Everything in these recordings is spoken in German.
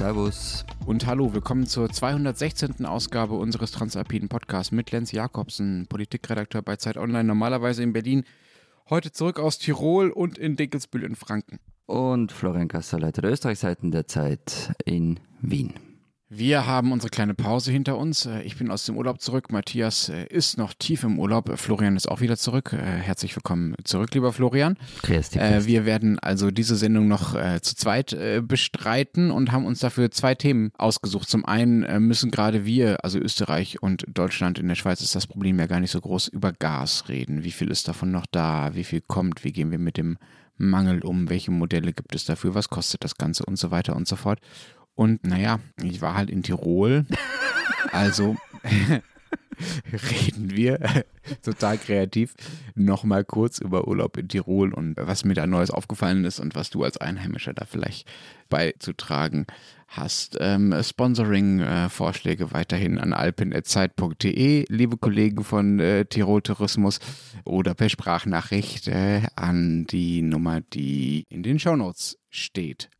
Servus. Und hallo, willkommen zur 216. Ausgabe unseres Transalpinen Podcasts mit Lenz Jakobsen, Politikredakteur bei Zeit Online, normalerweise in Berlin. Heute zurück aus Tirol und in Dinkelsbühl in Franken. Und Florian Gasser, Leiter der Österreichseiten der Zeit in Wien. Wir haben unsere kleine Pause hinter uns. Äh, ich bin aus dem Urlaub zurück. Matthias äh, ist noch tief im Urlaub. Äh, Florian ist auch wieder zurück. Herzlich willkommen zurück, lieber Florian. Grüß dich. Wir werden also diese Sendung noch zu zweit bestreiten und haben uns dafür zwei Themen ausgesucht. Zum einen müssen gerade wir, also Österreich und Deutschland, in der Schweiz ist das Problem ja gar nicht so groß, über Gas reden. Wie viel ist davon noch da? Wie viel kommt? Wie gehen wir mit dem Mangel um? Welche Modelle gibt es dafür? Was kostet das Ganze und so weiter und so fort? Und naja, ich war halt in Tirol. Also reden wir total kreativ nochmal kurz über Urlaub in Tirol und was mir da Neues aufgefallen ist und was du als Einheimischer da vielleicht beizutragen hast. Ähm, Sponsoring-Vorschläge äh, weiterhin an alpen.zeit.de, liebe Kollegen von äh, Tirol Tourismus oder per Sprachnachricht äh, an die Nummer, die in den Shownotes steht.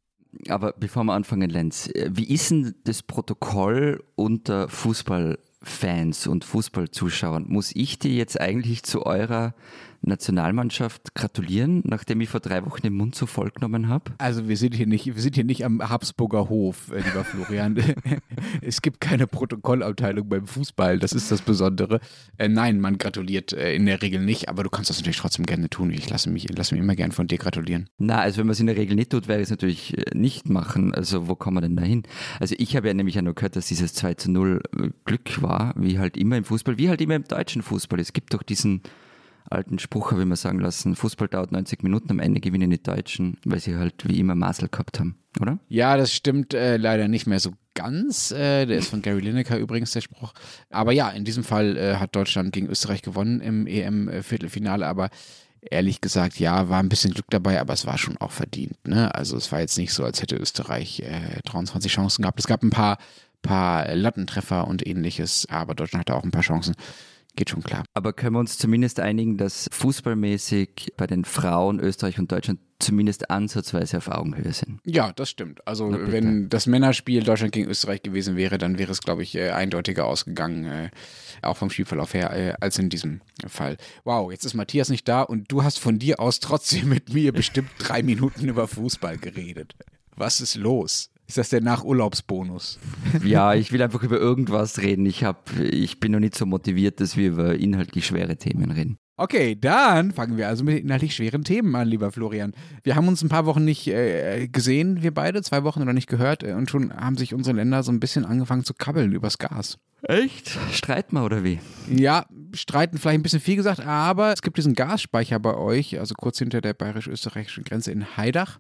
Aber bevor wir anfangen, Lenz, äh, wie ist denn das Protokoll unter Fußballfans und Fußballzuschauern? Muss ich dir jetzt eigentlich zu eurer Nationalmannschaft gratulieren, nachdem ich vor drei Wochen den Mund so voll genommen habe? Also wir sind hier nicht, wir sind hier nicht am Habsburger Hof, äh, lieber Florian. es gibt keine Protokollabteilung beim Fußball, das ist das Besondere. Äh, nein, man gratuliert äh, in der Regel nicht, aber du kannst das natürlich trotzdem gerne tun. Ich lasse mich, lasse mich immer gern von dir gratulieren. Na, also wenn man es in der Regel nicht tut, werde ich es natürlich äh, nicht machen. Also wo kommen wir denn da hin? Also ich habe ja nämlich ja nur gehört, dass dieses 2 zu 0 äh, Glück war, wie halt immer im Fußball, wie halt immer im deutschen Fußball. Es gibt doch diesen alten Spruch habe ich mir sagen lassen, Fußball dauert 90 Minuten, am Ende gewinnen die Deutschen, weil sie halt wie immer Masel gehabt haben, oder? Ja, das stimmt äh, leider nicht mehr so ganz. Äh, der ist von Gary Lineker übrigens der Spruch. Aber ja, in diesem Fall äh, hat Deutschland gegen Österreich gewonnen im EM-Viertelfinale, aber ehrlich gesagt, ja, war ein bisschen Glück dabei, aber es war schon auch verdient. Ne? Also es war jetzt nicht so, als hätte Österreich äh, 23 Chancen gehabt. Es gab ein paar, paar Lattentreffer und ähnliches, aber Deutschland hatte auch ein paar Chancen geht schon klar. Aber können wir uns zumindest einigen, dass fußballmäßig bei den Frauen Österreich und Deutschland zumindest ansatzweise auf Augenhöhe sind? Ja, das stimmt. Also wenn das Männerspiel Deutschland gegen Österreich gewesen wäre, dann wäre es, glaube ich, äh, eindeutiger ausgegangen, äh, auch vom Spielverlauf her, äh, als in diesem Fall. Wow, jetzt ist Matthias nicht da und du hast von dir aus trotzdem mit mir bestimmt drei Minuten über Fußball geredet. Was ist los? Ist das der Nachurlaubsbonus? Ja, ich will einfach über irgendwas reden. Ich, hab, ich bin noch nicht so motiviert, dass wir über inhaltlich schwere Themen reden. Okay, dann fangen wir also mit inhaltlich schweren Themen an, lieber Florian. Wir haben uns ein paar Wochen nicht äh, gesehen, wir beide, zwei Wochen oder nicht gehört, äh, und schon haben sich unsere Länder so ein bisschen angefangen zu kabbeln übers Gas. Echt? Streiten wir oder wie? Ja, streiten vielleicht ein bisschen viel gesagt, aber es gibt diesen Gasspeicher bei euch, also kurz hinter der bayerisch-österreichischen Grenze in Heidach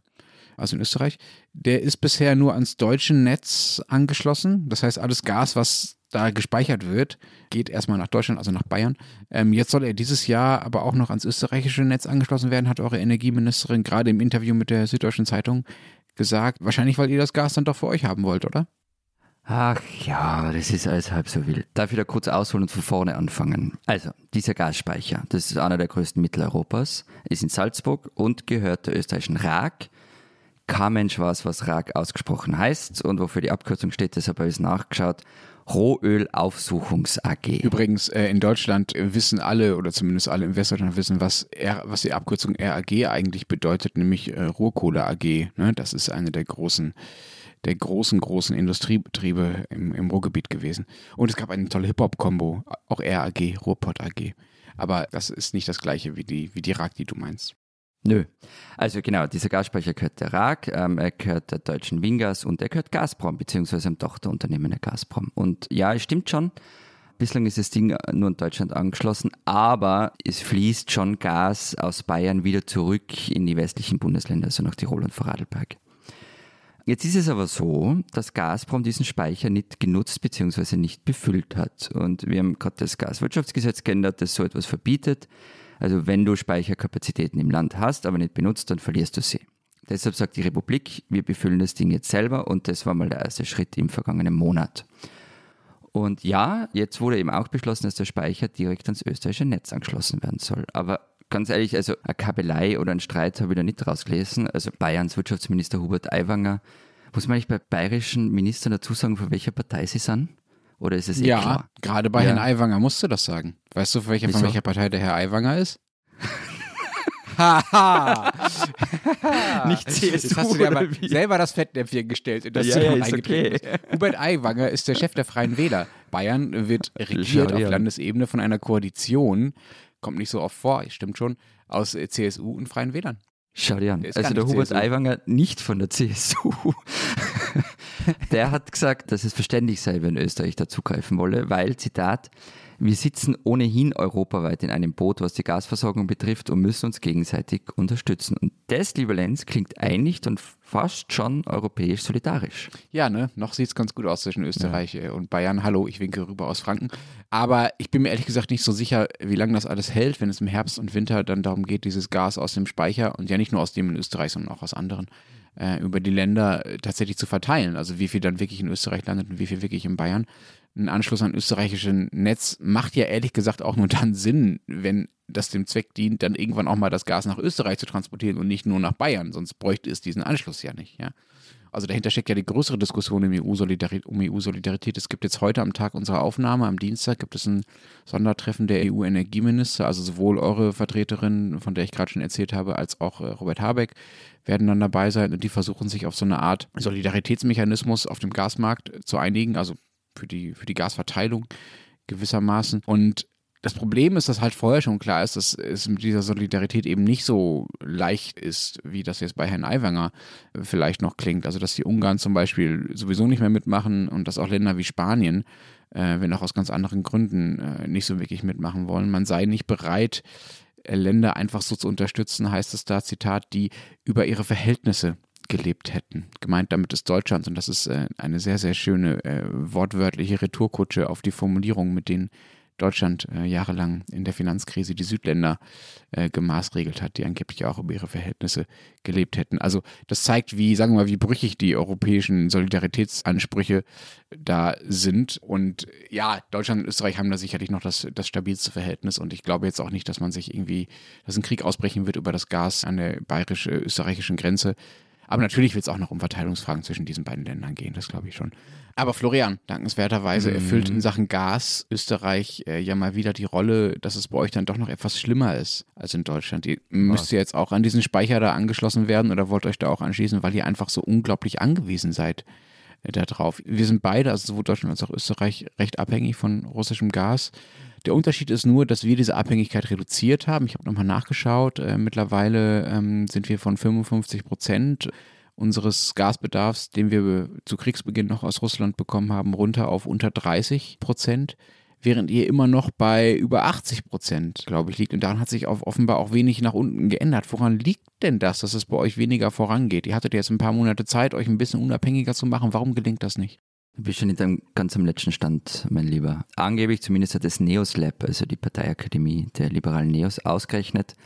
also in Österreich, der ist bisher nur ans deutsche Netz angeschlossen. Das heißt, alles Gas, was da gespeichert wird, geht erstmal nach Deutschland, also nach Bayern. Ähm, jetzt soll er dieses Jahr aber auch noch ans österreichische Netz angeschlossen werden, hat eure Energieministerin gerade im Interview mit der Süddeutschen Zeitung gesagt. Wahrscheinlich, weil ihr das Gas dann doch für euch haben wollt, oder? Ach ja, das ist alles halb so wild. Darf ich da kurz ausholen und von vorne anfangen? Also, dieser Gasspeicher, das ist einer der größten Mitteleuropas, ist in Salzburg und gehört der österreichischen RAG, kein Mensch weiß, was RAG ausgesprochen heißt und wofür die Abkürzung steht, deshalb habe ich es nachgeschaut. Rohölaufsuchungs AG. Übrigens, äh, in Deutschland wissen alle, oder zumindest alle in Westdeutschland wissen, was, R, was die Abkürzung RAG eigentlich bedeutet, nämlich äh, Rohkohle AG. Ne? Das ist eine der großen, der großen, großen Industriebetriebe im, im Ruhrgebiet gewesen. Und es gab eine tolle Hip-Hop-Kombo, auch RAG, Ruhrpott AG. Aber das ist nicht das gleiche wie die, wie die RAG, die du meinst. Nö. Also genau, dieser Gasspeicher gehört der RAG, ähm, er gehört der deutschen Wingas und er gehört Gazprom, beziehungsweise einem Tochterunternehmen der Gazprom. Und ja, es stimmt schon, bislang ist das Ding nur in Deutschland angeschlossen, aber es fließt schon Gas aus Bayern wieder zurück in die westlichen Bundesländer, also nach Tirol und Vorarlberg. Jetzt ist es aber so, dass Gazprom diesen Speicher nicht genutzt bzw. nicht befüllt hat. Und wir haben gerade das Gaswirtschaftsgesetz geändert, das so etwas verbietet. Also wenn du Speicherkapazitäten im Land hast, aber nicht benutzt, dann verlierst du sie. Deshalb sagt die Republik, wir befüllen das Ding jetzt selber und das war mal der erste Schritt im vergangenen Monat. Und ja, jetzt wurde eben auch beschlossen, dass der Speicher direkt ans österreichische Netz angeschlossen werden soll. Aber ganz ehrlich, also eine Kabelei oder ein Streit habe ich da nicht rausgelesen. Also Bayerns Wirtschaftsminister Hubert Aiwanger Muss man eigentlich bei bayerischen Ministern dazu sagen, von welcher Partei sie sind? Oder ist es eh ja, klar? gerade bei Ja. Herrn Aiwanger musst du das sagen. Weißt du, von welcher, von welcher Partei der Herr Aiwanger ist? Haha! Nicht Jetzt hast du dir aber selber das Fettnäpfchen gestellt und das Ja, ja, ist okay. Hubert Aiwanger ist der Chef der Freien Wähler. Bayern wird regiert auf. Landesebene von einer Koalition, kommt nicht so oft vor, stimmt schon, aus äh, CSU und Freien Wählern. Schau dir an. Ist Also der Hubert CSU. Aiwanger nicht von der CSU. der hat gesagt, dass es verständlich sei, wenn Österreich dazugreifen wolle, weil, Zitat, wir sitzen ohnehin europaweit in einem Boot, was die Gasversorgung betrifft und müssen uns gegenseitig unterstützen. Und das, lieber Lenz, klingt einig und fast schon europäisch solidarisch. Ja, ne? Noch sieht es ganz gut aus zwischen Österreich äh, und Bayern. Hallo, ich winke rüber aus Franken. Aber ich bin mir ehrlich gesagt nicht so sicher, wie lange das alles hält, wenn es im Herbst und Winter dann darum geht, dieses Gas aus dem Speicher und ja nicht nur aus dem in Österreich, sondern auch aus anderen, äh, über die Länder äh, tatsächlich zu verteilen. Also wie viel dann wirklich in Österreich landet und wie viel wirklich in Bayern. Ein Anschluss an österreichischen Netz macht ja ehrlich gesagt auch nur dann Sinn, wenn das dem Zweck dient, dann irgendwann auch mal das Gas nach Österreich zu transportieren und nicht nur nach Bayern. Sonst bräuchte es diesen Anschluss ja nicht, ja. Also dahinter steckt ja die größere Diskussion um EU-Solidarität. Um EU-Solidarität. Es gibt jetzt heute am Tag unserer Aufnahme, am Dienstag, gibt es ein Sondertreffen der EU-Energieminister, also sowohl eure Vertreterin, von der ich gerade schon erzählt habe, als auch äh, Robert Habeck werden dann dabei sein und die versuchen sich auf so eine Art Solidaritätsmechanismus auf dem Gasmarkt zu einigen, also für die, für die Gasverteilung gewissermaßen. Und das Problem ist, dass halt vorher schon klar ist, dass es mit dieser Solidarität eben nicht so leicht ist, wie das jetzt bei Herrn Aiwanger äh, vielleicht noch klingt. Also, dass die Ungarn zum Beispiel sowieso nicht mehr mitmachen und dass auch Länder wie Spanien, äh, wenn auch aus ganz anderen Gründen, äh, nicht so wirklich mitmachen wollen. Man sei nicht bereit, äh, Länder einfach so zu unterstützen, heißt es da, Zitat, die über ihre Verhältnisse gelebt hätten. Gemeint damit ist Deutschland und das ist äh, eine sehr, sehr schöne äh, wortwörtliche Retourkutsche auf die Formulierung, mit denen Deutschland äh, jahrelang in der Finanzkrise die Südländer äh, gemaßregelt hat, die angeblich auch über ihre Verhältnisse gelebt hätten. Also das zeigt, wie, sagen wir mal, wie brüchig die europäischen Solidaritätsansprüche da sind. Und ja, Deutschland und Österreich haben da sicherlich noch das, das stabilste Verhältnis. Und ich glaube jetzt auch nicht, dass man sich irgendwie, dass ein Krieg ausbrechen wird über das Gas an der bayerisch-österreichischen Grenze. Aber natürlich wird es auch noch um Verteilungsfragen zwischen diesen beiden Ländern gehen, das glaube ich schon. Aber Florian, dankenswerterweise erfüllt in Sachen Gas Österreich äh, ja mal wieder die Rolle, dass es bei euch dann doch noch etwas schlimmer ist als in Deutschland. Ihr müsst ihr jetzt auch an diesen Speicher da angeschlossen werden oder wollt euch da auch anschließen, weil ihr einfach so unglaublich angewiesen seid äh, darauf. Wir sind beide, also sowohl Deutschland als auch Österreich, recht abhängig von russischem Gas. Der Unterschied ist nur, dass wir diese Abhängigkeit reduziert haben. Ich habe nochmal nachgeschaut. Äh, mittlerweile ähm, sind wir von 55 Prozent unseres Gasbedarfs, den wir zu Kriegsbeginn noch aus Russland bekommen haben, runter auf unter 30 Prozent, während ihr immer noch bei über 80 Prozent, glaube ich, liegt. Und daran hat sich auch offenbar auch wenig nach unten geändert. Woran liegt denn das, dass es bei euch weniger vorangeht? Ihr hattet jetzt ein paar Monate Zeit, euch ein bisschen unabhängiger zu machen. Warum gelingt das nicht? Du bist schon deinem ganz am letzten Stand, mein Lieber. Angeblich zumindest hat das Neos Lab, also die Parteiakademie der liberalen Neos, ausgerechnet,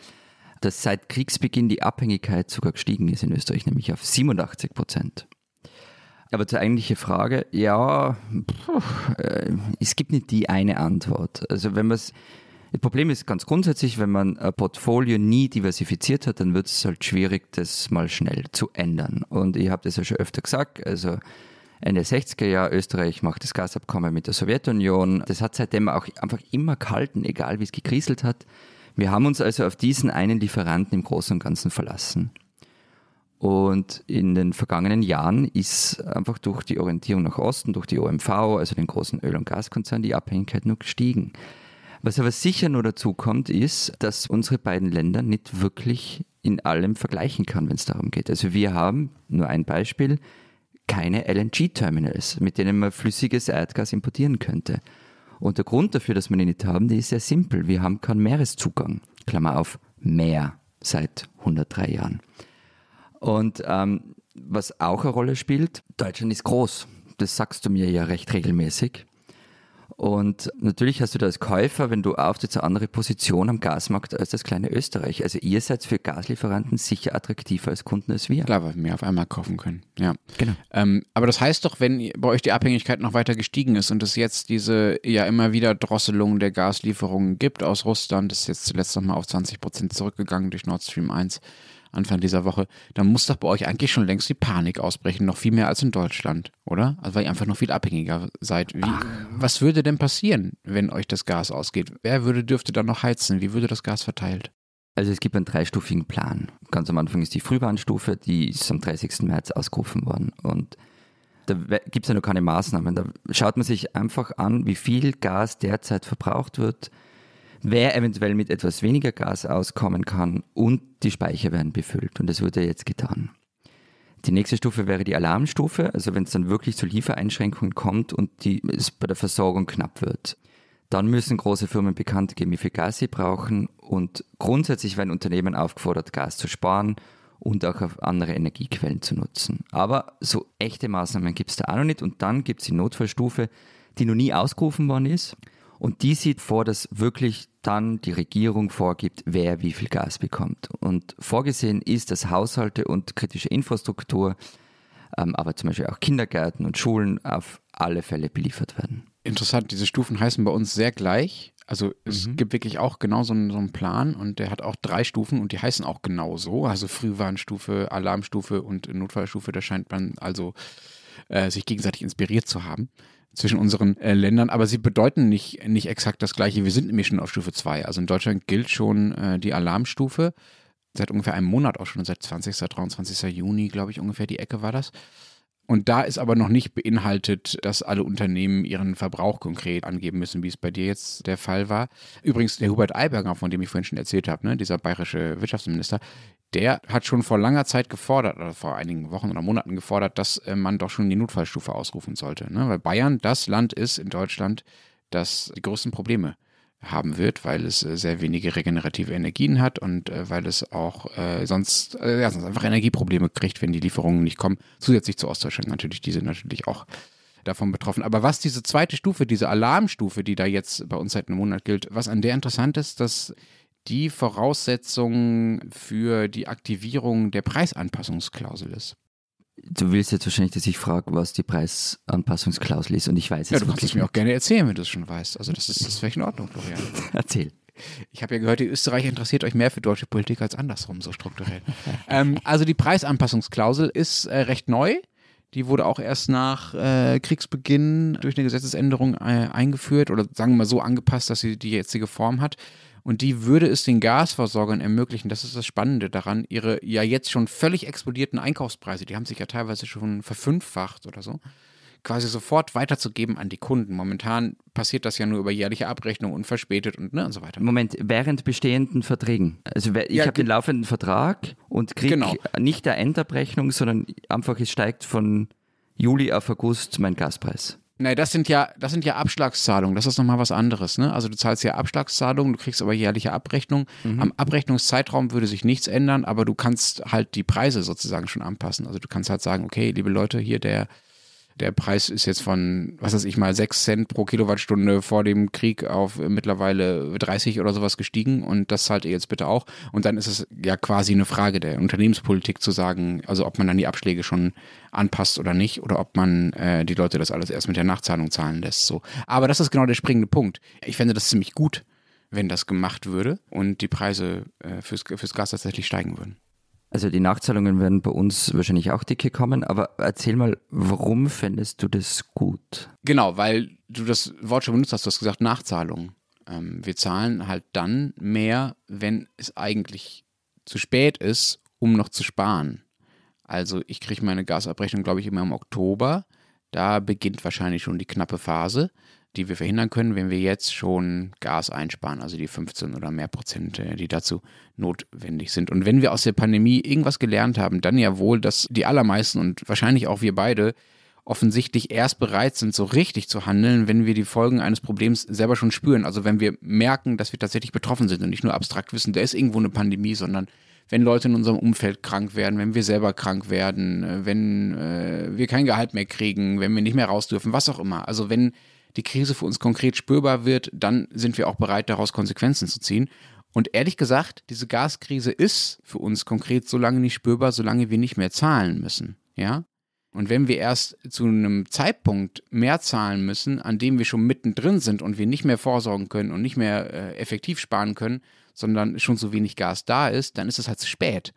dass seit Kriegsbeginn die Abhängigkeit sogar gestiegen ist in Österreich, nämlich auf 87 Prozent. Aber zur eigentlichen Frage, ja, äh, es gibt nicht die eine Antwort. Also wenn man es das Problem ist ganz grundsätzlich, wenn man ein Portfolio nie diversifiziert hat, dann wird es halt schwierig, das mal schnell zu ändern. Und ich habe das ja schon öfter gesagt, also Ende 60er Jahre, Österreich macht das Gasabkommen mit der Sowjetunion. Das hat seitdem auch einfach immer gehalten, egal wie es gekriselt hat. Wir haben uns also auf diesen einen Lieferanten im Großen und Ganzen verlassen. Und in den vergangenen Jahren ist einfach durch die Orientierung nach Osten, durch die OMV, also den großen Öl- und Gaskonzern, die Abhängigkeit nur gestiegen. Was aber sicher nur dazu kommt, ist, dass unsere beiden Länder nicht wirklich in allem vergleichen kann, wenn es darum geht. Also wir haben, nur ein Beispiel, keine LNG-Terminals, mit denen man flüssiges Erdgas importieren könnte. Und der Grund dafür, dass wir die nicht haben, die ist sehr simpel. Wir haben keinen Meereszugang. Klammer auf, Meer seit 103 Jahren. Und ähm, was auch eine Rolle spielt, Deutschland ist groß. Das sagst du mir ja recht regelmäßig. Und natürlich hast du da als Käufer, wenn du auftrittst, eine andere Position am Gasmarkt als das kleine Österreich. Also ihr seid für Gaslieferanten sicher attraktiver als Kunden als wir. Klar, weil wir mehr auf einmal kaufen können. Ja. Genau. Ähm, aber das heißt doch, wenn bei euch die Abhängigkeit noch weiter gestiegen ist und es jetzt diese ja immer wieder Drosselung der Gaslieferungen gibt aus Russland, das ist jetzt zuletzt nochmal auf 20 Prozent zurückgegangen durch Nord Stream 1. Anfang dieser Woche, dann muss doch bei euch eigentlich schon längst die Panik ausbrechen, noch viel mehr als in Deutschland, oder? Also weil ihr einfach noch viel abhängiger seid. Wie, was würde denn passieren, wenn euch das Gas ausgeht? Wer würde, dürfte dann noch heizen? Wie würde das Gas verteilt? Also es gibt einen dreistufigen Plan. Ganz am Anfang ist die Frühwarnstufe, die ist am 30. März ausgerufen worden. Und da gibt es ja noch keine Maßnahmen. Da schaut man sich einfach an, wie viel Gas derzeit verbraucht wird, wer eventuell mit etwas weniger Gas auskommen kann und die Speicher werden befüllt. Und das wurde jetzt getan. Die nächste Stufe wäre die Alarmstufe, also wenn es dann wirklich zu Liefereinschränkungen kommt und die, es bei der Versorgung knapp wird. Dann müssen große Firmen bekannt geben, wie viel Gas sie brauchen und grundsätzlich werden Unternehmen aufgefordert, Gas zu sparen und auch auf andere Energiequellen zu nutzen. Aber so echte Maßnahmen gibt es da auch noch nicht und dann gibt es die Notfallstufe, die noch nie ausgerufen worden ist und die sieht vor, dass wirklich dann die Regierung vorgibt, wer wie viel Gas bekommt. Und vorgesehen ist, dass Haushalte und kritische Infrastruktur, ähm, aber zum Beispiel auch Kindergärten und Schulen auf alle Fälle beliefert werden. Interessant, diese Stufen heißen bei uns sehr gleich. Also es mhm. gibt wirklich auch genau so einen, so einen, Plan und der hat auch drei Stufen und die heißen auch genau so. Also Frühwarnstufe, Alarmstufe und Notfallstufe. Da scheint man also äh, sich gegenseitig inspiriert zu haben zwischen unseren äh, Ländern, aber sie bedeuten nicht, nicht exakt das gleiche. Wir sind nämlich schon auf Stufe 2. Also in Deutschland gilt schon äh, die Alarmstufe. Seit ungefähr einem Monat auch schon, seit 20. 23. Juni, glaube ich, ungefähr die Ecke war das. Und da ist aber noch nicht beinhaltet, dass alle Unternehmen ihren Verbrauch konkret angeben müssen, wie es bei dir jetzt der Fall war. Übrigens, der Hubert Aiberger, von dem ich vorhin schon erzählt habe, ne, dieser bayerische Wirtschaftsminister, der hat schon vor langer Zeit gefordert, oder vor einigen Wochen oder Monaten gefordert, dass äh, man doch schon die Notfallstufe ausrufen sollte. Ne? Weil Bayern das Land ist in Deutschland, das die größten Probleme haben wird, weil es äh, sehr wenige regenerative Energien hat und äh, weil es auch äh, sonst, ja, sonst einfach Energieprobleme kriegt, wenn die Lieferungen nicht kommen. Zusätzlich zu Ostdeutschland natürlich, die sind natürlich auch davon betroffen. Aber was diese zweite Stufe, diese Alarmstufe, die da jetzt bei uns seit einem Monat gilt, was an der interessant ist, dass die Voraussetzung für die Aktivierung der Preisanpassungsklausel ist. Du willst jetzt wahrscheinlich, dass ich frage, was die Preisanpassungsklausel ist und ich weiß es Ja, du kannst es mir auch gerne erzählen, wenn du es schon weißt. Also das ist, das völlig in Ordnung, Florian. Erzähl. Ich habe ja gehört, die Österreicher interessiert euch mehr für deutsche Politik als andersrum, so strukturell. ähm, also die Preisanpassungsklausel ist äh, recht neu. Die wurde auch erst nach äh, Kriegsbeginn durch eine Gesetzesänderung äh, eingeführt oder sagen wir mal so angepasst, dass sie die jetzige Form hat. Und die würde es den Gasversorgern ermöglichen, das ist das Spannende daran, ihre ja jetzt schon völlig explodierten Einkaufspreise, die haben sich ja teilweise schon verfünffacht oder so, quasi sofort weiterzugeben an die Kunden. Momentan passiert das ja nur über jährliche Abrechnung und verspätet und, ne, und so weiter. Moment, während bestehenden Verträgen. Also ich ja, habe den laufenden Vertrag und kriege genau. nicht der Endabrechnung, sondern einfach es steigt von Juli auf August mein Gaspreis. Nein, das sind ja, das sind ja Abschlagszahlungen. Das ist nochmal was anderes. Ne? Also du zahlst ja Abschlagszahlungen, du kriegst aber jährliche Abrechnung. Mhm. Am Abrechnungszeitraum würde sich nichts ändern, aber du kannst halt die Preise sozusagen schon anpassen. Also du kannst halt sagen, okay, liebe Leute, hier der der Preis ist jetzt von, was weiß ich mal, 6 Cent pro Kilowattstunde vor dem Krieg auf mittlerweile 30 oder sowas gestiegen und das zahlt ihr jetzt bitte auch. Und dann ist es ja quasi eine Frage der Unternehmenspolitik zu sagen, also ob man dann die Abschläge schon anpasst oder nicht oder ob man äh, die Leute das alles erst mit der Nachzahlung zahlen lässt. So. Aber das ist genau der springende Punkt. Ich fände das ziemlich gut, wenn das gemacht würde und die Preise äh, fürs, fürs Gas tatsächlich steigen würden. Also die Nachzahlungen werden bei uns wahrscheinlich auch dicke kommen, aber erzähl mal, warum fändest du das gut? Genau, weil du das Wort schon benutzt hast, du hast gesagt Nachzahlung. Ähm, wir zahlen halt dann mehr, wenn es eigentlich zu spät ist, um noch zu sparen. Also ich kriege meine Gasabrechnung, glaube ich, immer im Oktober. Da beginnt wahrscheinlich schon die knappe Phase die wir verhindern können, wenn wir jetzt schon Gas einsparen, also die 15 oder mehr Prozent, äh, die dazu notwendig sind. Und wenn wir aus der Pandemie irgendwas gelernt haben, dann ja wohl, dass die allermeisten und wahrscheinlich auch wir beide offensichtlich erst bereit sind, so richtig zu handeln, wenn wir die Folgen eines Problems selber schon spüren. Also wenn wir merken, dass wir tatsächlich betroffen sind und nicht nur abstrakt wissen, da ist irgendwo eine Pandemie, sondern wenn Leute in unserem Umfeld krank werden, wenn wir selber krank werden, äh, wenn äh, wir kein Gehalt mehr kriegen, wenn wir nicht mehr raus dürfen, was auch immer. Also wenn die Krise für uns konkret spürbar wird, dann sind wir auch bereit, daraus Konsequenzen zu ziehen. Und ehrlich gesagt, diese Gaskrise ist für uns konkret so lange nicht spürbar, solange wir nicht mehr zahlen müssen. Ja? Und wenn wir erst zu einem Zeitpunkt mehr zahlen müssen, an dem wir schon mittendrin sind und wir nicht mehr vorsorgen können und nicht mehr äh, effektiv sparen können, sondern schon so wenig Gas da ist, dann ist es halt zu spät.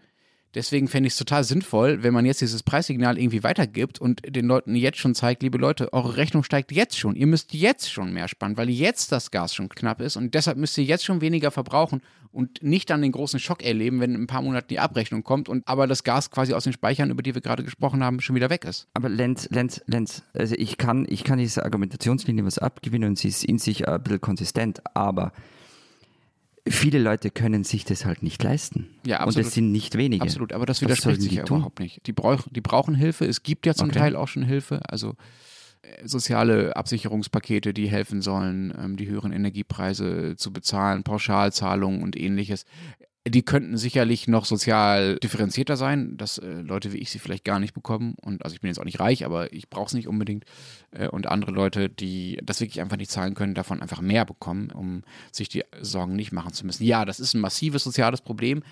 Deswegen fände ich es total sinnvoll, wenn man jetzt dieses Preissignal irgendwie weitergibt und den Leuten jetzt schon zeigt, liebe Leute, eure Rechnung steigt jetzt schon. Ihr müsst jetzt schon mehr sparen, weil jetzt das Gas schon knapp ist und deshalb müsst ihr jetzt schon weniger verbrauchen und nicht dann den großen Schock erleben, wenn in ein paar Monaten die Abrechnung kommt und aber das Gas quasi aus den Speichern, über die wir gerade gesprochen haben, schon wieder weg ist. Aber Lenz, Lenz, Lenz, also ich kann, ich kann diese Argumentationslinie was abgewinnen und sie ist in sich ein bisschen konsistent, aber viele Leute können sich das halt nicht leisten. Ja, absolut. Und es sind nicht wenige. Absolut, aber das widerspricht sich ja tun? überhaupt nicht. Die, brauch, die brauchen Hilfe. Es gibt ja zum okay. Teil auch schon Hilfe. Also äh, soziale Absicherungspakete, die helfen sollen, ähm, die höheren Energiepreise zu bezahlen, Pauschalzahlungen und ähnliches die könnten sicherlich noch sozial differenzierter sein, dass äh, Leute wie ich sie vielleicht gar nicht bekommen. Und also ich bin jetzt auch nicht reich, aber ich brauche es nicht unbedingt. Äh, und andere Leute, die das wirklich einfach nicht zahlen können, davon einfach mehr bekommen, um sich die Sorgen nicht machen zu müssen. Ja, das ist ein massives soziales Problem.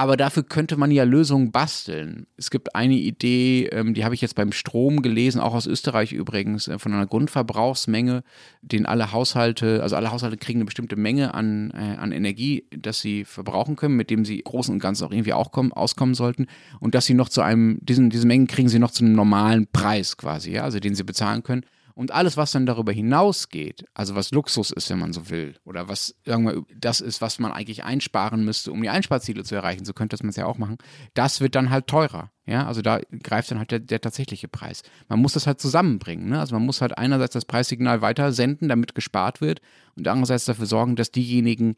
Aber dafür könnte man ja Lösungen basteln. Es gibt eine Idee, ähm, die habe ich jetzt beim Strom gelesen, auch aus Österreich übrigens, äh, von einer Grundverbrauchsmenge, den alle Haushalte, also alle Haushalte kriegen eine bestimmte Menge an, äh, an Energie, dass sie verbrauchen können, mit dem sie großen und ganzen auch irgendwie auch kommen, auskommen sollten. Und dass sie noch zu einem, diesen, diese Mengen kriegen sie noch zu einem normalen Preis quasi, ja, also den sie bezahlen können. Und alles, was dann darüber hinausgeht, also was Luxus ist, wenn man so will, oder was irgendwann das ist, was man eigentlich einsparen müsste, um die Einsparziele zu erreichen, so könnte man es ja auch machen, das wird dann halt teurer. Ja, also da greift dann halt der, der tatsächliche Preis. Man muss das halt zusammenbringen. Ne? Also man muss halt einerseits das Preissignal weiter senden, damit gespart wird, und andererseits dafür sorgen, dass diejenigen,